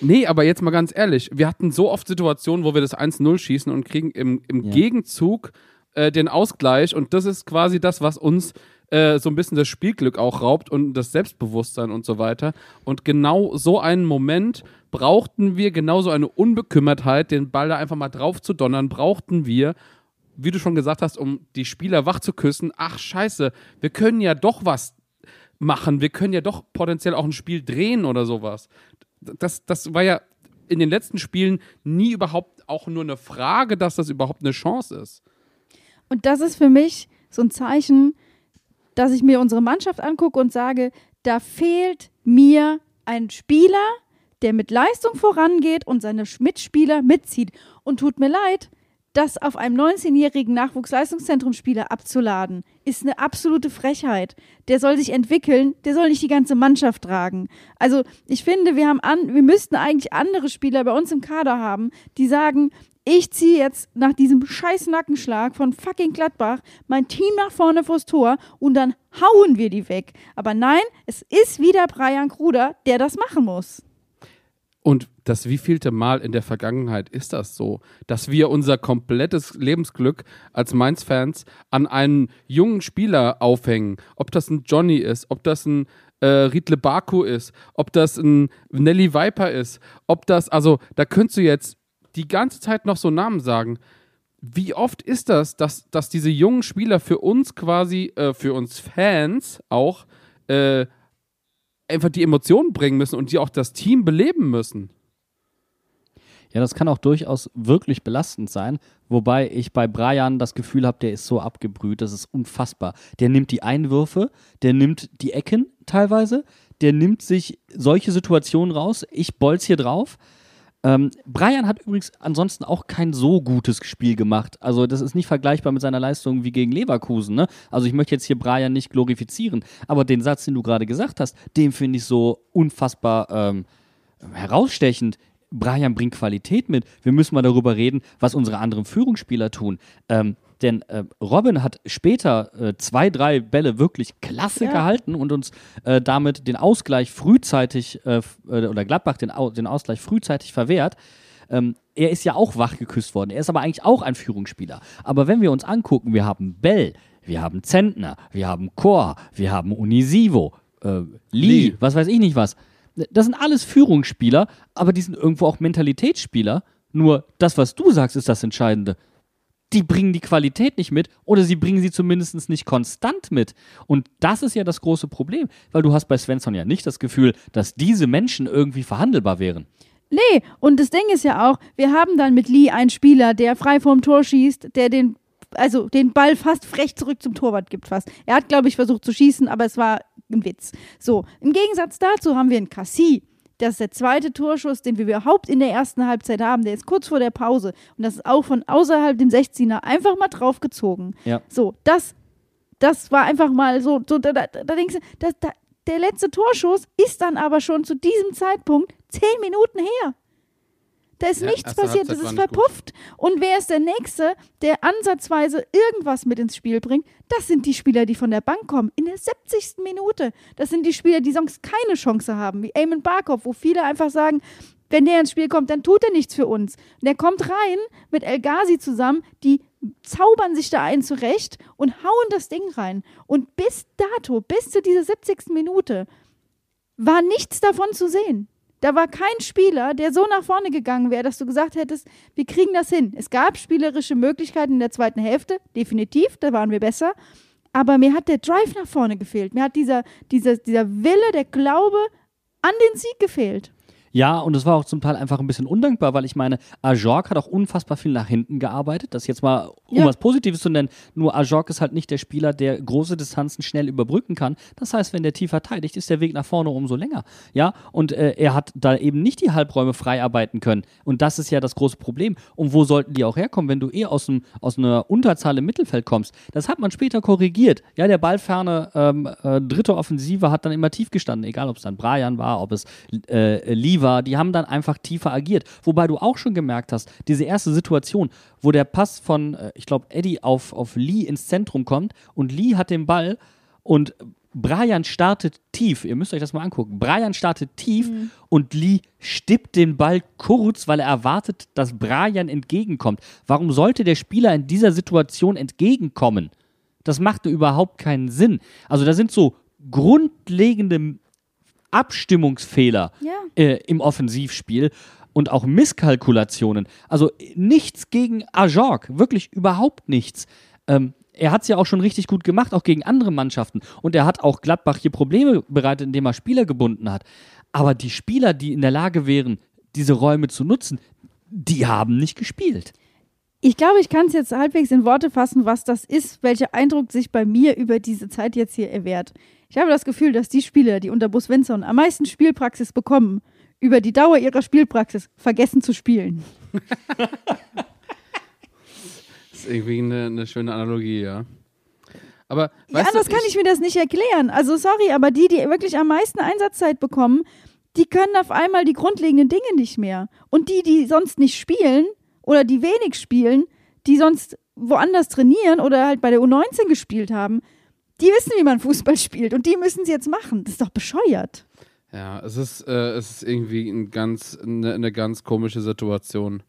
nee, aber jetzt mal ganz ehrlich, wir hatten so oft Situationen, wo wir das 1-0 schießen und kriegen im, im Ja. Gegenzug äh, den Ausgleich und das ist quasi das, was uns äh, so ein bisschen das Spielglück auch raubt und das Selbstbewusstsein und so weiter. Und genau so einen Moment brauchten wir, genauso eine Unbekümmertheit, den Ball da einfach mal drauf zu donnern, brauchten wir, wie du schon gesagt hast, um die Spieler wach zu küssen. Ach, scheiße, wir können ja doch was machen. Wir können ja doch potenziell auch ein Spiel drehen oder sowas. Das, das war ja in den letzten Spielen nie überhaupt auch nur eine Frage, dass das überhaupt eine Chance ist. Und das ist für mich so ein Zeichen, dass ich mir unsere Mannschaft angucke und sage, da fehlt mir ein Spieler, der mit Leistung vorangeht und seine Mitspieler mitzieht. Und tut mir leid, das auf einem 19-jährigen Nachwuchsleistungszentrumspieler abzuladen, ist eine absolute Frechheit. Der soll sich entwickeln, der soll nicht die ganze Mannschaft tragen. Also ich finde, wir haben an, wir müssten eigentlich andere Spieler bei uns im Kader haben, die sagen, ich ziehe jetzt nach diesem scheiß Nackenschlag von fucking Gladbach mein Team nach vorne vors Tor und dann hauen wir die weg. Aber nein, es ist wieder Brian Kruder, der das machen muss. Und das wievielte Mal in der Vergangenheit ist das so, dass wir unser komplettes Lebensglück als Mainz-Fans an einen jungen Spieler aufhängen. Ob das ein Johnny ist, ob das ein äh, Riedle Baku ist, ob das ein Nelly Viper ist, ob das, also da könntest du jetzt die ganze Zeit noch so Namen sagen. Wie oft ist das, dass, dass diese jungen Spieler für uns quasi, äh, für uns Fans auch, äh, einfach die Emotionen bringen müssen und die auch das Team beleben müssen? Ja, das kann auch durchaus wirklich belastend sein. Wobei ich bei Brian das Gefühl habe, der ist so abgebrüht, das ist unfassbar. Der nimmt die Einwürfe, der nimmt die Ecken teilweise, der nimmt sich solche Situationen raus. Ich bolz hier drauf. Ähm, Brian hat übrigens ansonsten auch kein so gutes Spiel gemacht. Also, das ist nicht vergleichbar mit seiner Leistung wie gegen Leverkusen. Ne? Also, ich möchte jetzt hier Brian nicht glorifizieren, aber den Satz, den du gerade gesagt hast, den finde ich so unfassbar ähm, herausstechend. Brian bringt Qualität mit. Wir müssen mal darüber reden, was unsere anderen Führungsspieler tun. Ähm, denn äh, Robin hat später äh, zwei, drei Bälle wirklich klasse Ja. gehalten und uns äh, damit den Ausgleich frühzeitig, äh, äh, oder Gladbach den, Au den Ausgleich frühzeitig verwehrt. Ähm, er ist ja auch wach geküsst worden. Er ist aber eigentlich auch ein Führungsspieler. Aber wenn wir uns angucken, wir haben Bell, wir haben Zentner, wir haben Chor, wir haben Unisivo, äh, Lee, Lee. was weiß ich nicht was. Das sind alles Führungsspieler, aber die sind irgendwo auch Mentalitätsspieler. Nur das, was du sagst, ist das Entscheidende. Die bringen die Qualität nicht mit oder sie bringen sie zumindest nicht konstant mit. Und das ist ja das große Problem, weil du hast bei Svensson ja nicht das Gefühl, dass diese Menschen irgendwie verhandelbar wären. Nee, und das Ding ist ja auch, wir haben dann mit Lee einen Spieler, der frei vorm Tor schießt, der den, also den Ball fast frech zurück zum Torwart gibt fast. Er hat, glaube ich, versucht zu schießen, aber es war ein Witz. So, im Gegensatz dazu haben wir einen Cassie. Das ist der zweite Torschuss, den wir überhaupt in der ersten Halbzeit haben. Der ist kurz vor der Pause. Und das ist auch von außerhalb dem 16er einfach mal draufgezogen. Ja. So, das, das war einfach mal so, so da, da, da denkst du, das, da, der letzte Torschuss ist dann aber schon zu diesem Zeitpunkt zehn Minuten her. Da ist Ja, nichts passiert, das ist nicht gut. verpufft. Und wer ist der Nächste, der ansatzweise irgendwas mit ins Spiel bringt? Das sind die Spieler, die von der Bank kommen, in der 70. Minute. Das sind die Spieler, die sonst keine Chance haben, wie Eamon Barkov, wo viele einfach sagen, wenn der ins Spiel kommt, dann tut er nichts für uns. Und der kommt rein mit El Ghazi zusammen, die zaubern sich da ein zurecht und hauen das Ding rein. Und bis dato, bis zu dieser 70. Minute, war nichts davon zu sehen. Da war kein Spieler, der so nach vorne gegangen wäre, dass du gesagt hättest, wir kriegen das hin. Es gab spielerische Möglichkeiten in der zweiten Hälfte, definitiv, da waren wir besser. Aber mir hat der Drive nach vorne gefehlt. Mir hat dieser, dieser, dieser Wille, der Glaube an den Sieg gefehlt. Ja, und es war auch zum Teil einfach ein bisschen undankbar, weil ich meine, Ajork hat auch unfassbar viel nach hinten gearbeitet. Das jetzt mal, um Ja. was Positives zu nennen. Nur Ajork ist halt nicht der Spieler, der große Distanzen schnell überbrücken kann. Das heißt, wenn der tief verteidigt, ist der Weg nach vorne umso länger. Ja, und äh, er hat da eben nicht die Halbräume frei arbeiten können. Und das ist ja das große Problem. Und wo sollten die auch herkommen, wenn du eh aus, dem, aus einer Unterzahl im Mittelfeld kommst? Das hat man später korrigiert. Ja, der ballferne ähm, äh, dritte Offensive hat dann immer tief gestanden, egal ob es dann Brian war, ob es äh, Lee war, die haben dann einfach tiefer agiert. Wobei du auch schon gemerkt hast, diese erste Situation, wo der Pass von, äh, ich glaube, Eddie auf, auf Lee ins Zentrum kommt und Lee hat den Ball und Brian startet tief. Ihr müsst euch das mal angucken. Brian startet tief und Lee stippt den Ball kurz, weil er erwartet, dass Brian entgegenkommt. Warum sollte der Spieler in dieser Situation entgegenkommen? Das machte überhaupt keinen Sinn. Also da sind so grundlegende Abstimmungsfehler Ja. äh, im Offensivspiel und auch Misskalkulationen. Also nichts gegen Ajork, wirklich überhaupt nichts. Ähm, er hat es ja auch schon richtig gut gemacht, auch gegen andere Mannschaften. Und er hat auch Gladbach hier Probleme bereitet, indem er Spieler gebunden hat. Aber die Spieler, die in der Lage wären, diese Räume zu nutzen, die haben nicht gespielt. Ich glaube, ich kann es jetzt halbwegs in Worte fassen, was das ist, welcher Eindruck sich bei mir über diese Zeit jetzt hier erwehrt. Ich habe das Gefühl, dass die Spieler, die unter Bus Svensson am meisten Spielpraxis bekommen, über die Dauer ihrer Spielpraxis vergessen zu spielen. Das ist irgendwie eine, eine schöne Analogie, ja. Aber Ja, weißt du, anders kann ich mir das nicht erklären. Also sorry, aber die, die wirklich am meisten Einsatzzeit bekommen, die können auf einmal die grundlegenden Dinge nicht mehr. Und die, die sonst nicht spielen oder die wenig spielen, die sonst woanders trainieren oder halt bei der U19 gespielt haben, die wissen, wie man Fußball spielt und die müssen es jetzt machen. Das ist doch bescheuert. Ja, es ist, äh, es ist irgendwie ein ganz, eine, eine ganz komische Situation.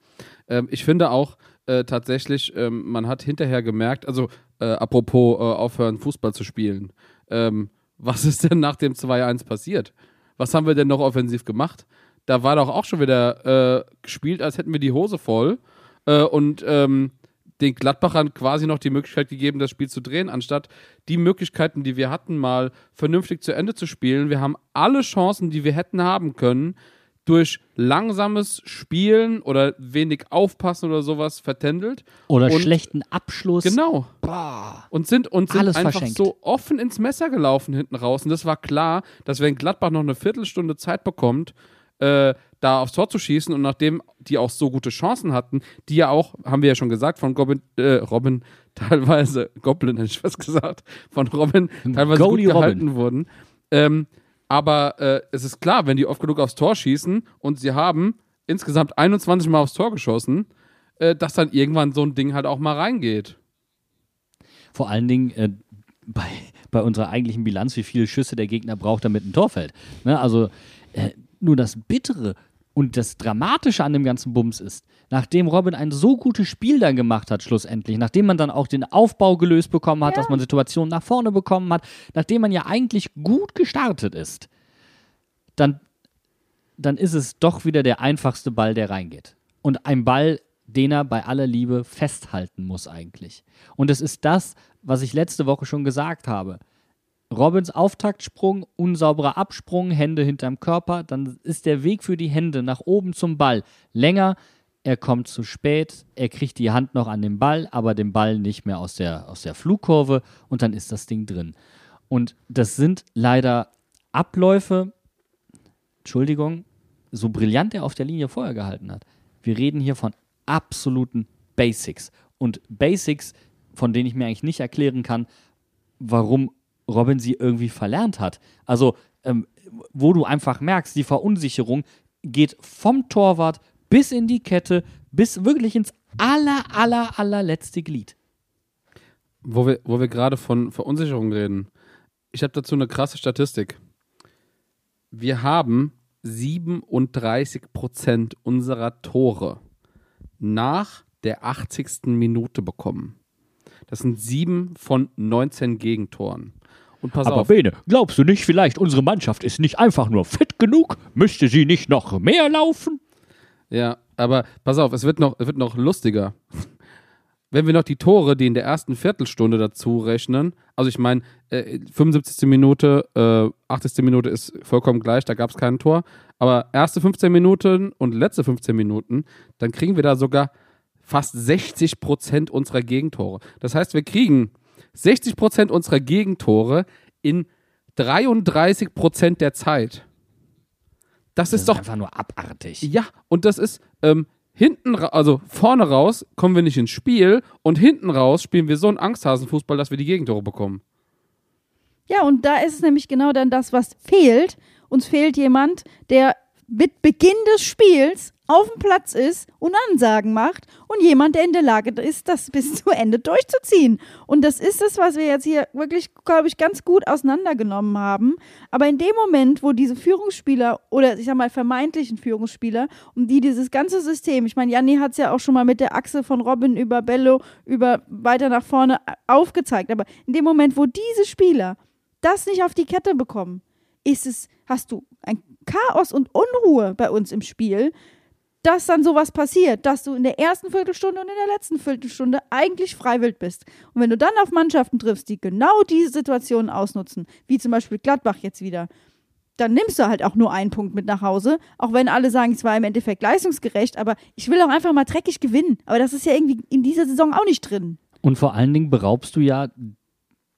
Ähm, ich finde auch äh, tatsächlich, ähm, man hat hinterher gemerkt, also äh, apropos äh, aufhören, Fußball zu spielen, ähm, was ist denn nach dem 2-1 passiert? Was haben wir denn noch offensiv gemacht? Da war doch auch schon wieder äh, gespielt, als hätten wir die Hose voll äh, und ähm, den Gladbachern quasi noch die Möglichkeit gegeben, das Spiel zu drehen, anstatt die Möglichkeiten, die wir hatten, mal vernünftig zu Ende zu spielen. Wir haben alle Chancen, die wir hätten haben können, durch langsames Spielen oder wenig Aufpassen oder sowas vertändelt. Oder Und- schlechten Abschluss. Genau. Und sind, und sind Alles einfach verschenkt. so offen ins Messer gelaufen hinten raus. Und das war klar, dass wenn Gladbach noch eine Viertelstunde Zeit bekommt, äh, da aufs Tor zu schießen und nachdem die auch so gute Chancen hatten, die ja auch, haben wir ja schon gesagt, von Goblin, äh, Robin teilweise, Goblin hätte ich was gesagt, von Robin teilweise Goalie gut Robin. gehalten wurden. Ähm, aber äh, es ist klar, wenn die oft genug aufs Tor schießen und sie haben insgesamt 21 Mal aufs Tor geschossen, äh, dass dann irgendwann so ein Ding halt auch mal reingeht. Vor allen Dingen äh, bei, bei unserer eigentlichen Bilanz, wie viele Schüsse der Gegner braucht, damit ein Tor fällt. Ne? Also äh, nur das Bittere und das Dramatische an dem ganzen Bums ist, nachdem Robin ein so gutes Spiel dann gemacht hat, schlussendlich, nachdem man dann auch den Aufbau gelöst bekommen hat, dass man Situationen nach vorne bekommen hat, nachdem man ja eigentlich gut gestartet ist, dann, dann ist es doch wieder der einfachste Ball, der reingeht. Und ein Ball, den er bei aller Liebe festhalten muss eigentlich. Und es ist das, was ich letzte Woche schon gesagt habe. Robins Auftaktsprung, unsauberer Absprung, Hände hinterm Körper, dann ist der Weg für die Hände nach oben zum Ball länger. Er kommt zu spät, er kriegt die Hand noch an den Ball, aber den Ball nicht mehr aus der, aus der Flugkurve und dann ist das Ding drin. Und das sind leider Abläufe, Entschuldigung, so brillant er auf der Linie vorher gehalten hat. Wir reden hier von absoluten Basics. Und Basics, von denen ich mir eigentlich nicht erklären kann, warum Robin sie irgendwie verlernt hat. Also, ähm, wo du einfach merkst, die Verunsicherung geht vom Torwart bis in die Kette, bis wirklich ins aller, aller, allerletzte Glied. Wo wir, wo wir gerade von Verunsicherung reden. Ich habe dazu eine krasse Statistik. Wir haben 37% unserer Tore nach der 80. Minute bekommen. Das sind sieben von 19 Gegentoren. Und pass Aber auf, Bene, glaubst du nicht, vielleicht unsere Mannschaft ist nicht einfach nur fit genug? Müsste sie nicht noch mehr laufen? Ja, aber pass auf, es wird noch, es wird noch lustiger. Wenn wir noch die Tore, die in der ersten Viertelstunde dazu rechnen, also ich meine, äh, 75. Minute, äh, 80. Minute ist vollkommen gleich, da gab es kein Tor, Aber erste 15 Minuten und letzte 15 Minuten, dann kriegen wir da sogar fast 60 Prozent unserer Gegentore. Das heißt, wir kriegen 60 Prozent unserer Gegentore in 33 Prozent der Zeit. Das, Das ist doch einfach nur abartig. ja, und das ist ähm, hinten, also vorne raus kommen wir nicht ins Spiel und hinten raus spielen wir so einen Angsthasenfußball, dass wir die Gegentore bekommen. Ja, und da ist es nämlich genau dann das, was fehlt. Uns fehlt jemand, der mit Beginn des Spiels auf dem Platz ist und Ansagen macht und jemand, der in der Lage ist, das bis zu Ende durchzuziehen. Und das ist es, was wir jetzt hier wirklich, glaube ich, ganz gut auseinandergenommen haben. Aber in dem Moment, wo diese Führungsspieler oder ich sag mal vermeintlichen Führungsspieler, um die dieses ganze System, ich meine, Janni hat es ja auch schon mal mit der Achse von Robin über Bello über weiter nach vorne aufgezeigt, aber in dem Moment, wo diese Spieler das nicht auf die Kette bekommen, ist es, hast du ein Chaos und Unruhe bei uns im Spiel, dass dann sowas passiert, dass du in der ersten Viertelstunde und in der letzten Viertelstunde eigentlich freiwillig bist. Und wenn du dann auf Mannschaften triffst, die genau diese Situationen ausnutzen, wie zum Beispiel Gladbach jetzt wieder, dann nimmst du halt auch nur einen Punkt mit nach Hause, auch wenn alle sagen, es war im Endeffekt leistungsgerecht, aber ich will auch einfach mal dreckig gewinnen. Aber das ist ja irgendwie in dieser Saison auch nicht drin. Und vor allen Dingen beraubst du ja,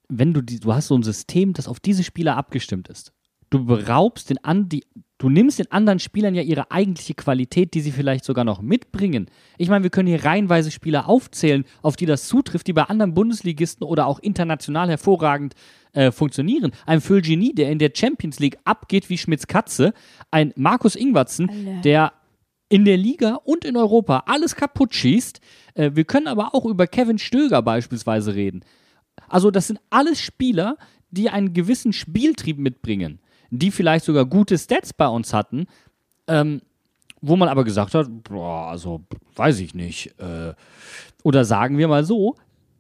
wenn du die, du hast so ein System, das auf diese Spieler abgestimmt ist. Du beraubst den an, die, du nimmst den anderen Spielern ja ihre eigentliche Qualität, die sie vielleicht sogar noch mitbringen. Ich meine, wir können hier reihenweise Spieler aufzählen, auf die das zutrifft, die bei anderen Bundesligisten oder auch international hervorragend äh, funktionieren. Ein Fulgini, der in der Champions League abgeht wie Schmitz Katze. Ein Markus Ingwatzen, Alle. der in der Liga und in Europa alles kaputt schießt. Äh, wir können aber auch über Kevin Stöger beispielsweise reden. Also das sind alles Spieler, die einen gewissen Spieltrieb mitbringen, die vielleicht sogar gute Stats bei uns hatten, ähm, wo man aber gesagt hat, boah, also weiß ich nicht. Äh, oder sagen wir mal so,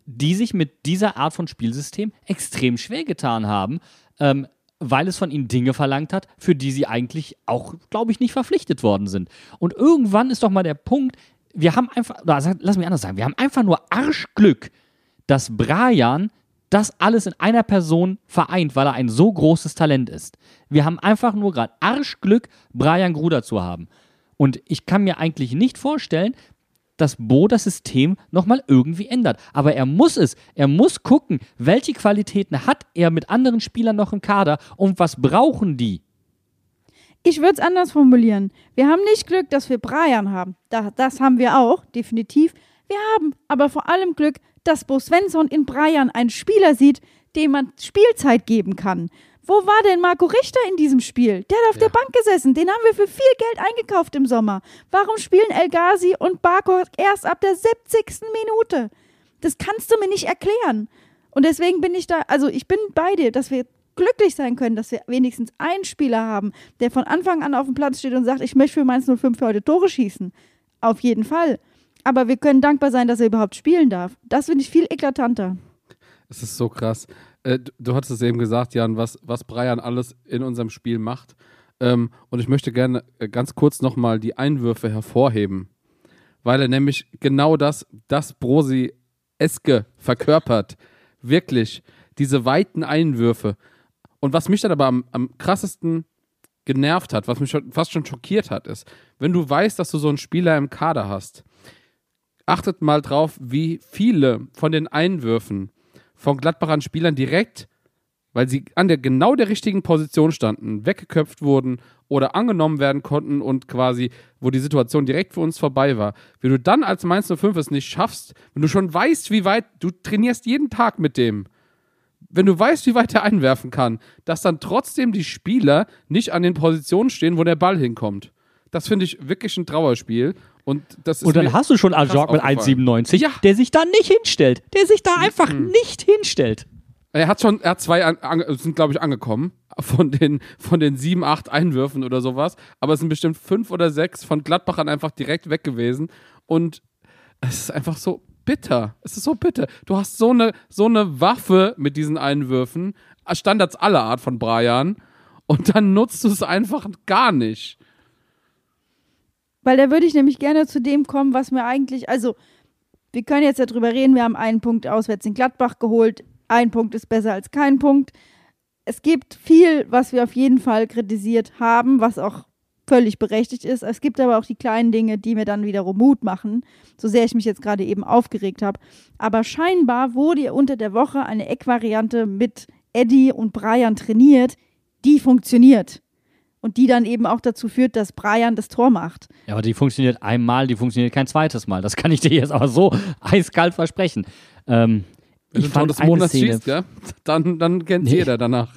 die sich mit dieser Art von Spielsystem extrem schwer getan haben, ähm, weil es von ihnen Dinge verlangt hat, für die sie eigentlich auch, glaube ich, nicht verpflichtet worden sind. Und irgendwann ist doch mal der Punkt, wir haben einfach, lass mich anders sagen, wir haben einfach nur Arschglück, dass Brian das alles in einer Person vereint, weil er ein so großes Talent ist. Wir haben einfach nur gerade Arschglück, Brian Gruder zu haben. Und ich kann mir eigentlich nicht vorstellen, dass Bo das System nochmal irgendwie ändert. Aber er muss es. Er muss gucken, welche Qualitäten hat er mit anderen Spielern noch im Kader und was brauchen die. Ich würde es anders formulieren. Wir haben nicht Glück, dass wir Brian haben. Da, das haben wir auch, definitiv. Wir haben aber vor allem Glück, dass Bo Svensson in Brian einen Spieler sieht, dem man Spielzeit geben kann. Wo war denn Marco Richter in diesem Spiel? Der hat auf der Bank gesessen. Den haben wir für viel Geld eingekauft im Sommer. Warum spielen El Ghazi und Barco erst ab der 70. Minute? Das kannst du mir nicht erklären. Und deswegen bin ich da, also ich bin bei dir, dass wir glücklich sein können, dass wir wenigstens einen Spieler haben, der von Anfang an auf dem Platz steht und sagt, ich möchte für Mainz 05 für heute Tore schießen. Auf jeden Fall. Aber wir können dankbar sein, dass er überhaupt spielen darf. Das finde ich viel eklatanter. Es ist so krass. Äh, du, du hattest es eben gesagt, Jan, was, was Brian alles in unserem Spiel macht. Ähm, und ich möchte gerne äh, ganz kurz nochmal die Einwürfe hervorheben. Weil er nämlich genau das, das Brosi-eske verkörpert. Wirklich. Diese weiten Einwürfe. Und was mich dann aber am, am krassesten genervt hat, was mich fast schon schockiert hat, ist, wenn du weißt, dass du so einen Spieler im Kader hast, achtet mal drauf, wie viele von den Einwürfen von Gladbachern Spielern direkt, weil sie an der genau der richtigen Position standen, weggeköpft wurden oder angenommen werden konnten und quasi, wo die Situation direkt für uns vorbei war. Wenn du dann als Mainz 05 es nicht schaffst, wenn du schon weißt, wie weit, du trainierst jeden Tag mit dem, wenn du weißt, wie weit er einwerfen kann, dass dann trotzdem die Spieler nicht an den Positionen stehen, wo der Ball hinkommt. Das finde ich wirklich ein Trauerspiel. Und, Und dann hast du schon Ajorg mit aufgefallen. 1,97, Ja. der sich da nicht hinstellt. Der sich da einfach nicht hinstellt. Er hat schon, er hat zwei, an, an, sind glaube ich angekommen von den, von den sieben, acht Einwürfen oder sowas. Aber es sind bestimmt fünf oder sechs von Gladbachern einfach direkt weg gewesen. Und es ist einfach so bitter. Es ist so bitter. Du hast so eine, so eine Waffe mit diesen Einwürfen. Standards aller Art von Brian. Und dann nutzt du es einfach gar nicht. Weil da würde ich nämlich gerne zu dem kommen, was mir eigentlich, also wir können jetzt darüber reden, wir haben einen Punkt auswärts in Gladbach geholt, ein Punkt ist besser als kein Punkt. Es gibt viel, was wir auf jeden Fall kritisiert haben, was auch völlig berechtigt ist. Es gibt aber auch die kleinen Dinge, die mir dann wiederum Mut machen, so sehr ich mich jetzt gerade eben aufgeregt habe. Aber scheinbar wurde unter der Woche eine Eckvariante mit Eddie und Brian trainiert, die funktioniert. Und die dann eben auch dazu führt, dass Brian das Tor macht. Ja, aber die funktioniert einmal, die funktioniert kein zweites Mal. Das kann ich dir jetzt aber so eiskalt versprechen. Ähm, Wenn ich du fand des Monats Szene, schießt, gell? dann, dann kennt Nee. jeder danach.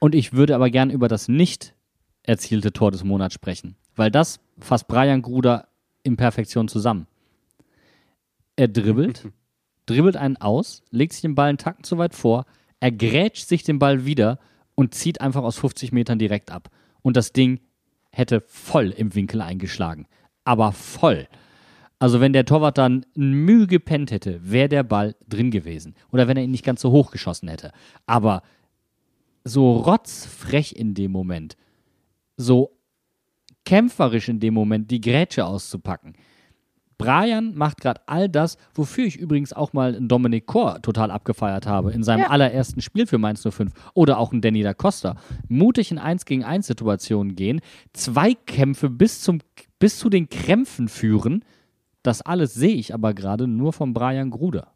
Und ich würde aber gern über das nicht erzielte Tor des Monats sprechen, weil das fasst Brian Gruder in Perfektion zusammen. Er dribbelt, dribbelt einen aus, legt sich den Ball einen Tacken zu weit vor, er grätscht sich den Ball wieder und zieht einfach aus 50 Metern direkt ab. Und das Ding hätte voll im Winkel eingeschlagen. Aber voll. Also wenn der Torwart dann Mühe gepennt hätte, wäre der Ball drin gewesen. Oder wenn er ihn nicht ganz so hoch geschossen hätte. Aber so rotzfrech in dem Moment, so kämpferisch in dem Moment die Grätsche auszupacken. Brian macht gerade all das, wofür ich übrigens auch mal einen Dominic Kor total abgefeiert habe in seinem Ja. allerersten Spiel für Mainz 05 oder auch einen Danny da Costa. Mutig in 1 gegen 1 Situationen gehen, Zweikämpfe bis, zum, bis zu den Krämpfen führen. Das alles sehe ich aber gerade nur von Brian Gruder.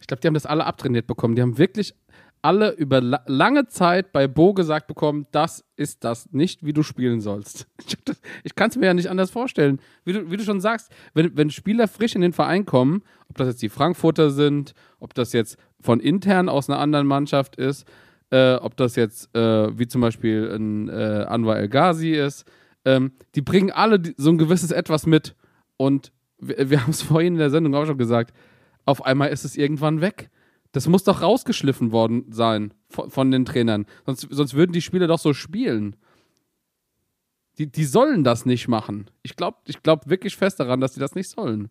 Ich glaube, die haben das alle abtrainiert bekommen. Die haben wirklich alle über la lange Zeit bei Bo gesagt bekommen, das ist das nicht, wie du spielen sollst. Ich, ich kann es mir ja nicht anders vorstellen. Wie du, wie du schon sagst, wenn, wenn Spieler frisch in den Verein kommen, ob das jetzt die Frankfurter sind, ob das jetzt von intern aus einer anderen Mannschaft ist, äh, ob das jetzt äh, wie zum Beispiel ein äh, Anwar El Ghazi ist, ähm, die bringen alle die, so ein gewisses Etwas mit. Und wir, wir haben es vorhin in der Sendung auch schon gesagt, auf einmal ist es irgendwann weg. Das muss doch rausgeschliffen worden sein von, von den Trainern. Sonst, sonst würden die Spieler doch so spielen. Die, die sollen das nicht machen. Ich glaube ich glaub wirklich fest daran, dass die das nicht sollen.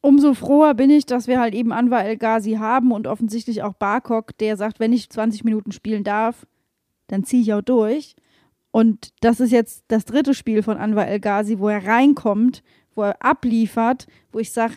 Umso froher bin ich, dass wir halt eben Anwar El Ghazi haben und offensichtlich auch Barkok, der sagt, wenn ich 20 Minuten spielen darf, dann ziehe ich auch durch. Und das ist jetzt das dritte Spiel von Anwar El Ghazi, wo er reinkommt, wo er abliefert, wo ich sage,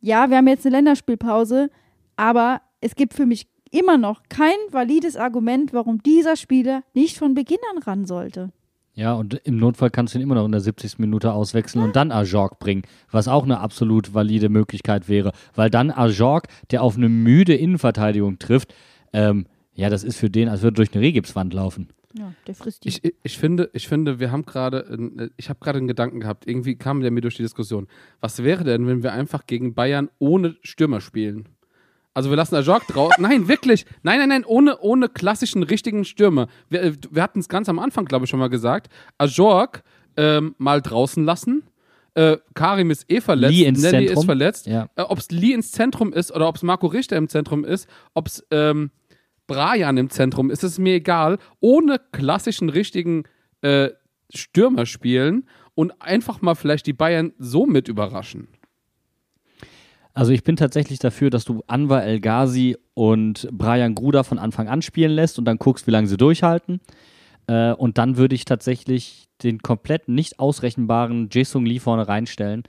ja, wir haben jetzt eine Länderspielpause, aber es gibt für mich immer noch kein valides Argument, warum dieser Spieler nicht von Beginn an ran sollte. Ja, und im Notfall kannst du ihn immer noch in der 70. Minute auswechseln und dann Ajorg bringen, was auch eine absolut valide Möglichkeit wäre. Weil dann Ajorg, der auf eine müde Innenverteidigung trifft, ähm, ja, das ist für den, als würde er durch eine Regipswand laufen. Ja, der frisst die. Ich, ich- ich, finde, ich finde, wir haben gerade, ich habe gerade einen Gedanken gehabt, irgendwie kam der mir durch die Diskussion. Was wäre denn, wenn wir einfach gegen Bayern ohne Stürmer spielen? Also wir lassen Ajorg drauf. Nein, wirklich. Nein, nein, nein, ohne, ohne klassischen, richtigen Stürmer. Wir, äh, wir hatten es ganz am Anfang, glaube ich, schon mal gesagt. Ajorg ähm, mal draußen lassen. Äh, Karim ist eh verletzt. Lee ins Nelly Zentrum. ist verletzt. Ja. Äh, ob es Lee ins Zentrum ist oder ob es Marco Richter im Zentrum ist, ob es ähm, Brian im Zentrum ist, ist mir egal. Ohne klassischen, richtigen äh, Stürmer spielen und einfach mal vielleicht die Bayern so mit überraschen. Also ich bin tatsächlich dafür, dass du Anwar El Ghazi und Brian Gruder von Anfang an spielen lässt und dann guckst, wie lange sie durchhalten. Äh, und dann würde ich tatsächlich den komplett nicht ausrechenbaren Jason Lee vorne reinstellen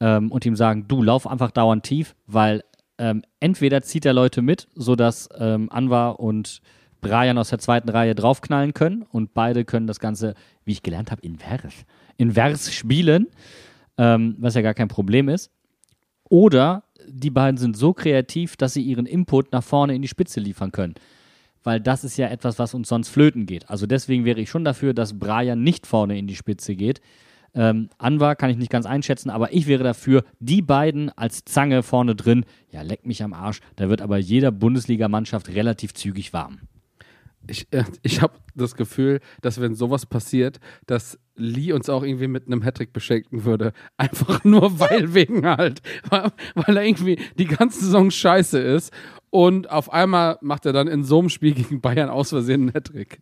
ähm, und ihm sagen, du lauf einfach dauernd tief, weil ähm, entweder zieht er Leute mit, sodass ähm, Anwar und Brian aus der zweiten Reihe draufknallen können und beide können das Ganze, wie ich gelernt habe, invers, invers spielen, ähm, was ja gar kein Problem ist. Oder die beiden sind so kreativ, dass sie ihren Input nach vorne in die Spitze liefern können. Weil das ist ja etwas, was uns sonst flöten geht. Also deswegen wäre ich schon dafür, dass Brian nicht vorne in die Spitze geht. Ähm, Anwar kann ich nicht ganz einschätzen, aber ich wäre dafür, die beiden als Zange vorne drin, ja, leck mich am Arsch. Da wird aber jeder Bundesligamannschaft relativ zügig warm. Ich, äh, ich habe das Gefühl, dass wenn sowas passiert, dass Lee uns auch irgendwie mit einem Hattrick beschenken würde. Einfach nur weil wegen halt. Weil, weil er irgendwie die ganze Saison scheiße ist. Und auf einmal macht er dann in so einem Spiel gegen Bayern aus Versehen einen Hattrick.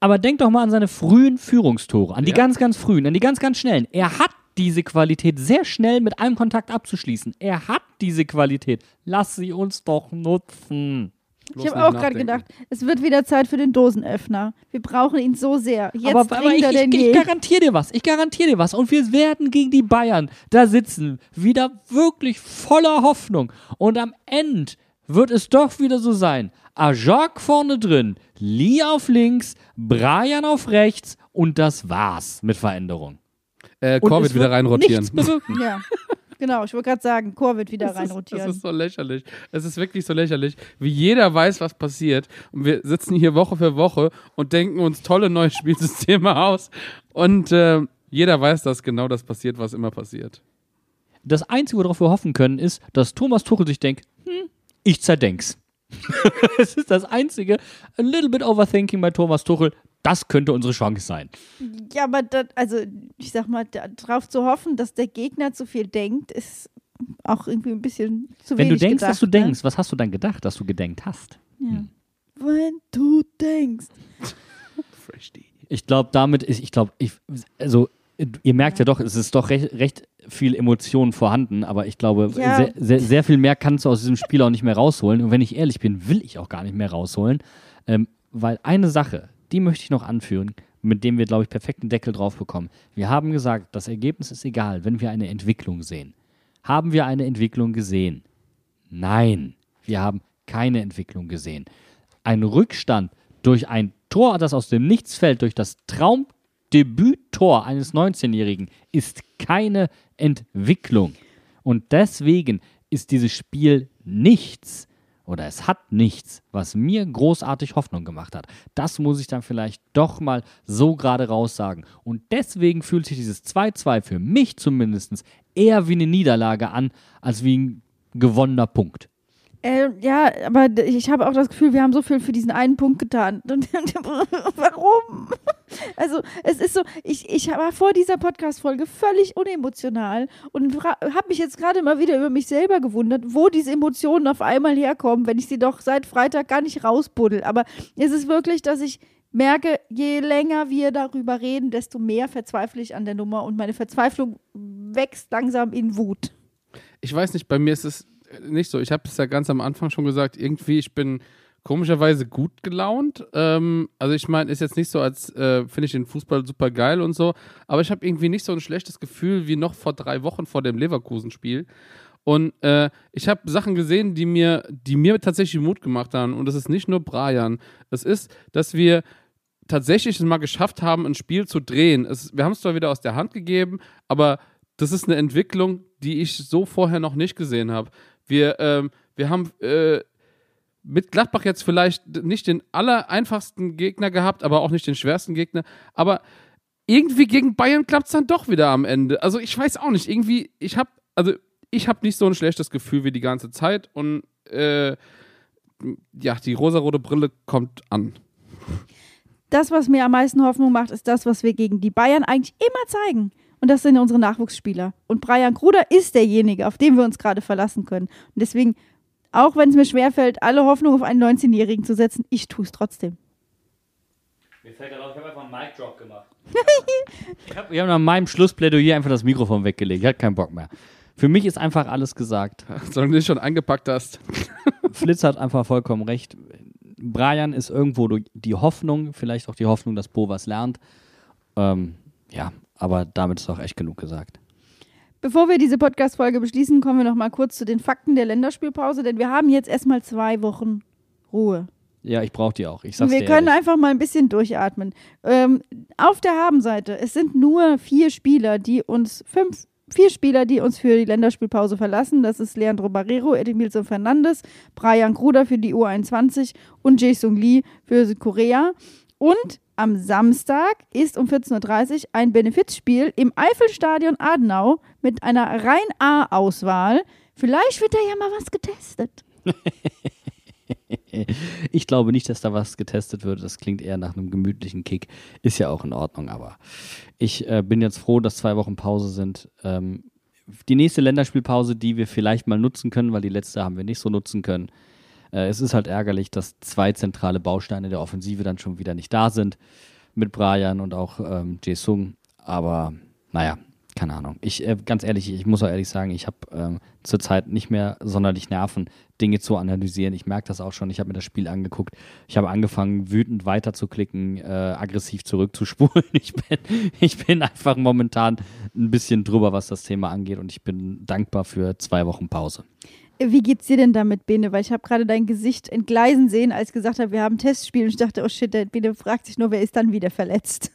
Aber denk doch mal an seine frühen Führungstore, an die Ja. ganz, ganz frühen, an die ganz, ganz schnellen. Er hat diese Qualität, sehr schnell mit einem Kontakt abzuschließen. Er hat diese Qualität. Lass sie uns doch nutzen. Bloß Ich habe auch gerade gedacht, es wird wieder Zeit für den Dosenöffner. Wir brauchen ihn so sehr. Jetzt aber, aber ich, ich, denn ich garantiere dir was. Ich garantiere dir was. Und wir werden gegen die Bayern da sitzen. Wieder wirklich voller Hoffnung. Und am Ende wird es doch wieder so sein. Ajak vorne drin, Lee auf links, Brian auf rechts und das war's mit Veränderung. Äh, wird wieder reinrotieren. Nichts bewirken. Ja. Genau, ich wollte gerade sagen, Chor wird wieder Das ist, reinrotieren. das ist so lächerlich. Es ist wirklich so lächerlich, wie jeder weiß, was passiert. Und wir sitzen hier Woche für Woche und denken uns tolle neue Spielsysteme aus. Und äh, jeder weiß, dass genau das passiert, was immer passiert. Das Einzige, worauf wir hoffen können, ist, dass Thomas Tuchel sich denkt, hm, ich zerdenk's. Es ist das Einzige. A little bit overthinking bei Thomas Tuchel. Das könnte unsere Chance sein. Ja, aber das, also ich sag mal, darauf zu hoffen, dass der Gegner zu viel denkt, ist auch irgendwie ein bisschen zu Wenn du wenig denkst, gedacht, dass du ne? denkst, was hast du dann gedacht, dass du gedenkt hast? Ja. Wenn du denkst. Ich glaube, damit ist, ich glaube, ich, also ihr merkt ja doch, es ist doch recht, recht viel Emotionen vorhanden, aber ich glaube, Ja. sehr, sehr, sehr viel mehr kannst du aus diesem Spiel auch nicht mehr rausholen. Und wenn ich ehrlich bin, will ich auch gar nicht mehr rausholen, ähm, weil eine Sache, die möchte ich noch anführen, mit dem wir, glaube ich, perfekten Deckel drauf bekommen. Wir haben gesagt, das Ergebnis ist egal, wenn wir eine Entwicklung sehen. Haben wir eine Entwicklung gesehen? Nein, wir haben keine Entwicklung gesehen. Ein Rückstand durch ein Tor, das aus dem Nichts fällt, durch das Traumdebüttor eines 19-Jährigen, ist keine Entwicklung. Und deswegen ist dieses Spiel nichts oder es hat nichts, was mir großartig Hoffnung gemacht hat. Das muss ich dann vielleicht doch mal so gerade raus sagen. Und deswegen fühlt sich dieses 2-2 für mich zumindest eher wie eine Niederlage an, als wie ein gewonnener Punkt. Äh, ja, aber ich habe auch das Gefühl, wir haben so viel für diesen einen Punkt getan. Warum? Also, es ist so, ich, ich war vor dieser Podcast-Folge völlig unemotional und habe mich jetzt gerade mal wieder über mich selber gewundert, wo diese Emotionen auf einmal herkommen, wenn ich sie doch seit Freitag gar nicht rausbuddel. Aber es ist wirklich, dass ich merke, je länger wir darüber reden, desto mehr verzweifle ich an der Nummer und meine Verzweiflung wächst langsam in Wut. Ich weiß nicht, bei mir ist es nicht so. Ich habe es ja ganz am Anfang schon gesagt, irgendwie, ich bin komischerweise gut gelaunt. Ähm, also ich meine, ist jetzt nicht so, als äh, finde ich den Fußball super geil und so, aber ich habe irgendwie nicht so ein schlechtes Gefühl wie noch vor drei Wochen vor dem Leverkusen-Spiel. Und äh, ich habe Sachen gesehen, die mir, die mir tatsächlich Mut gemacht haben. Und das ist nicht nur Brian. Es ist, dass wir tatsächlich es mal geschafft haben, ein Spiel zu drehen. Es, wir haben es zwar wieder aus der Hand gegeben, aber das ist eine Entwicklung, die ich so vorher noch nicht gesehen habe. Wir, ähm, wir haben äh, mit Gladbach jetzt vielleicht nicht den aller einfachsten Gegner gehabt, aber auch nicht den schwersten Gegner. Aber irgendwie gegen Bayern klappt es dann doch wieder am Ende. Also ich weiß auch nicht. Irgendwie, ich habe, also ich habe nicht so ein schlechtes Gefühl wie die ganze Zeit und äh, ja, die rosarote Brille kommt an. das, was mir am meisten Hoffnung macht, ist das, was wir gegen die Bayern eigentlich immer zeigen. Und das sind unsere Nachwuchsspieler. Und Brian Kruder ist derjenige, auf den wir uns gerade verlassen können. Und deswegen, auch wenn es mir schwerfällt, alle Hoffnung auf einen 19-Jährigen zu setzen, ich tue es trotzdem. Mir fällt gerade auf, ich habe einfach einen Mic Drop gemacht. ich habe hab nach meinem Schlussplädoyer einfach das Mikrofon weggelegt. Ich hatte keinen Bock mehr. Für mich ist einfach alles gesagt. Solange du dich schon eingepackt hast. Flitz hat einfach vollkommen recht. Brian ist irgendwo die Hoffnung, vielleicht auch die Hoffnung, dass Bo was lernt. Ähm, ja, aber damit ist auch echt genug gesagt. Bevor wir diese Podcast-Folge beschließen, kommen wir noch mal kurz zu den Fakten der Länderspielpause, denn wir haben jetzt erstmal zwei Wochen Ruhe. Ja, ich brauche die auch. Ich Und sag's wir können ehrlich. einfach mal ein bisschen durchatmen. Ähm, auf der Habenseite, es sind nur vier Spieler, die uns, fünf, vier Spieler, die uns für die Länderspielpause verlassen. Das ist Leandro Barrero, Edmilson Fernandes, Brian Kruder für die U21 und Jae-Sung Lee für Südkorea. Und am Samstag ist um 14.30 Uhr ein Benefizspiel im Eifelstadion Adenau mit einer rein A-Auswahl. Vielleicht wird da ja mal was getestet. Ich glaube nicht, dass da was getestet wird. Das klingt eher nach einem gemütlichen Kick. Ist ja auch in Ordnung, aber ich äh, bin jetzt froh, dass zwei Wochen Pause sind. Ähm, die nächste Länderspielpause, die wir vielleicht mal nutzen können, weil die letzte haben wir nicht so nutzen können. Äh, es ist halt ärgerlich, dass zwei zentrale Bausteine der Offensive dann schon wieder nicht da sind. Mit Brian und auch ähm, Jae-Sung. Aber naja, keine Ahnung. Ich, äh, ganz ehrlich, ich muss auch ehrlich sagen, ich habe ähm, zurzeit nicht mehr sonderlich Nerven, Dinge zu analysieren. Ich merke das auch schon. Ich habe mir das Spiel angeguckt. Ich habe angefangen, wütend weiterzuklicken, äh, aggressiv zurückzuspulen. Ich bin, ich bin einfach momentan ein bisschen drüber, was das Thema angeht und ich bin dankbar für zwei Wochen Pause. Wie geht's dir denn damit, Bene? Weil ich habe gerade dein Gesicht entgleisen sehen, als ich gesagt habe, wir haben ein Testspiel. Und ich dachte, oh shit, der Bene fragt sich nur, wer ist dann wieder verletzt?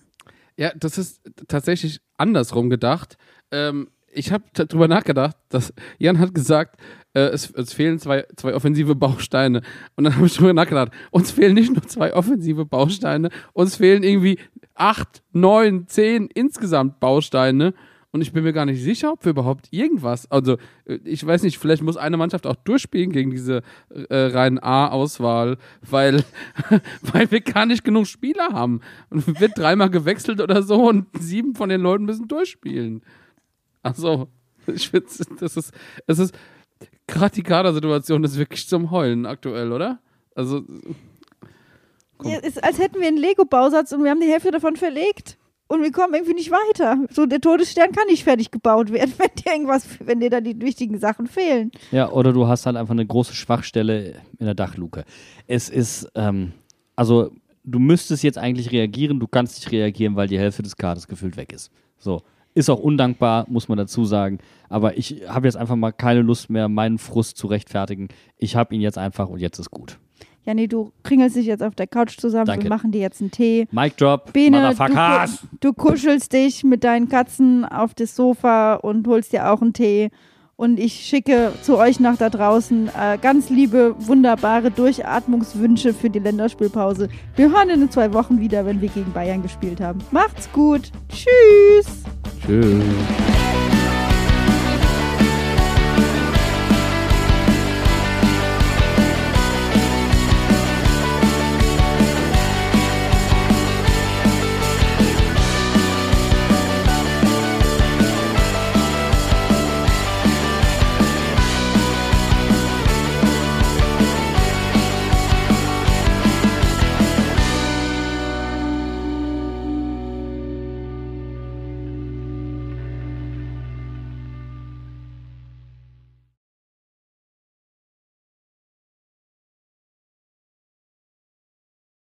Ja, das ist tatsächlich andersrum gedacht. Ähm, ich habe darüber nachgedacht, dass Jan hat gesagt, äh, es, es fehlen zwei, zwei offensive Bausteine. Und dann habe ich darüber nachgedacht, uns fehlen nicht nur zwei offensive Bausteine, uns fehlen irgendwie acht, neun, zehn insgesamt Bausteine. Und ich bin mir gar nicht sicher, ob wir überhaupt irgendwas, also äh, ich weiß nicht, vielleicht muss eine Mannschaft auch durchspielen gegen diese äh, reinen A-Auswahl, weil, weil wir gar nicht genug Spieler haben. Und wird dreimal gewechselt oder so und sieben von den Leuten müssen durchspielen. Also, ich finde, das ist, es ist, gerade die Kadersituation ist wirklich zum Heulen aktuell, oder? Also, Komm. Ja, ist, als hätten wir einen Lego-Bausatz und wir haben die Hälfte davon verlegt. Und wir kommen irgendwie nicht weiter. So, der Todesstern kann nicht fertig gebaut werden, wenn dir irgendwas, wenn dir da die wichtigen Sachen fehlen. Ja, oder du hast halt einfach eine große Schwachstelle in der Dachluke. Es ist, ähm, also du müsstest jetzt eigentlich reagieren, du kannst nicht reagieren, weil die Hälfte des Kaders gefühlt weg ist. So. Ist auch undankbar, muss man dazu sagen. Aber ich habe jetzt einfach mal keine Lust mehr, meinen Frust zu rechtfertigen. Ich habe ihn jetzt einfach und jetzt ist gut. Ja, nee, du kringelst dich jetzt auf der Couch zusammen, Danke. wir machen dir jetzt einen Tee. Mic drop, Bene, du, du kuschelst dich mit deinen Katzen auf das Sofa und holst dir auch einen Tee. Und ich schicke zu euch nach da draußen äh, ganz liebe, wunderbare Durchatmungswünsche für die Länderspielpause. Wir hören in zwei Wochen wieder, wenn wir gegen Bayern gespielt haben. Macht's gut. Tschüss. Tschüss.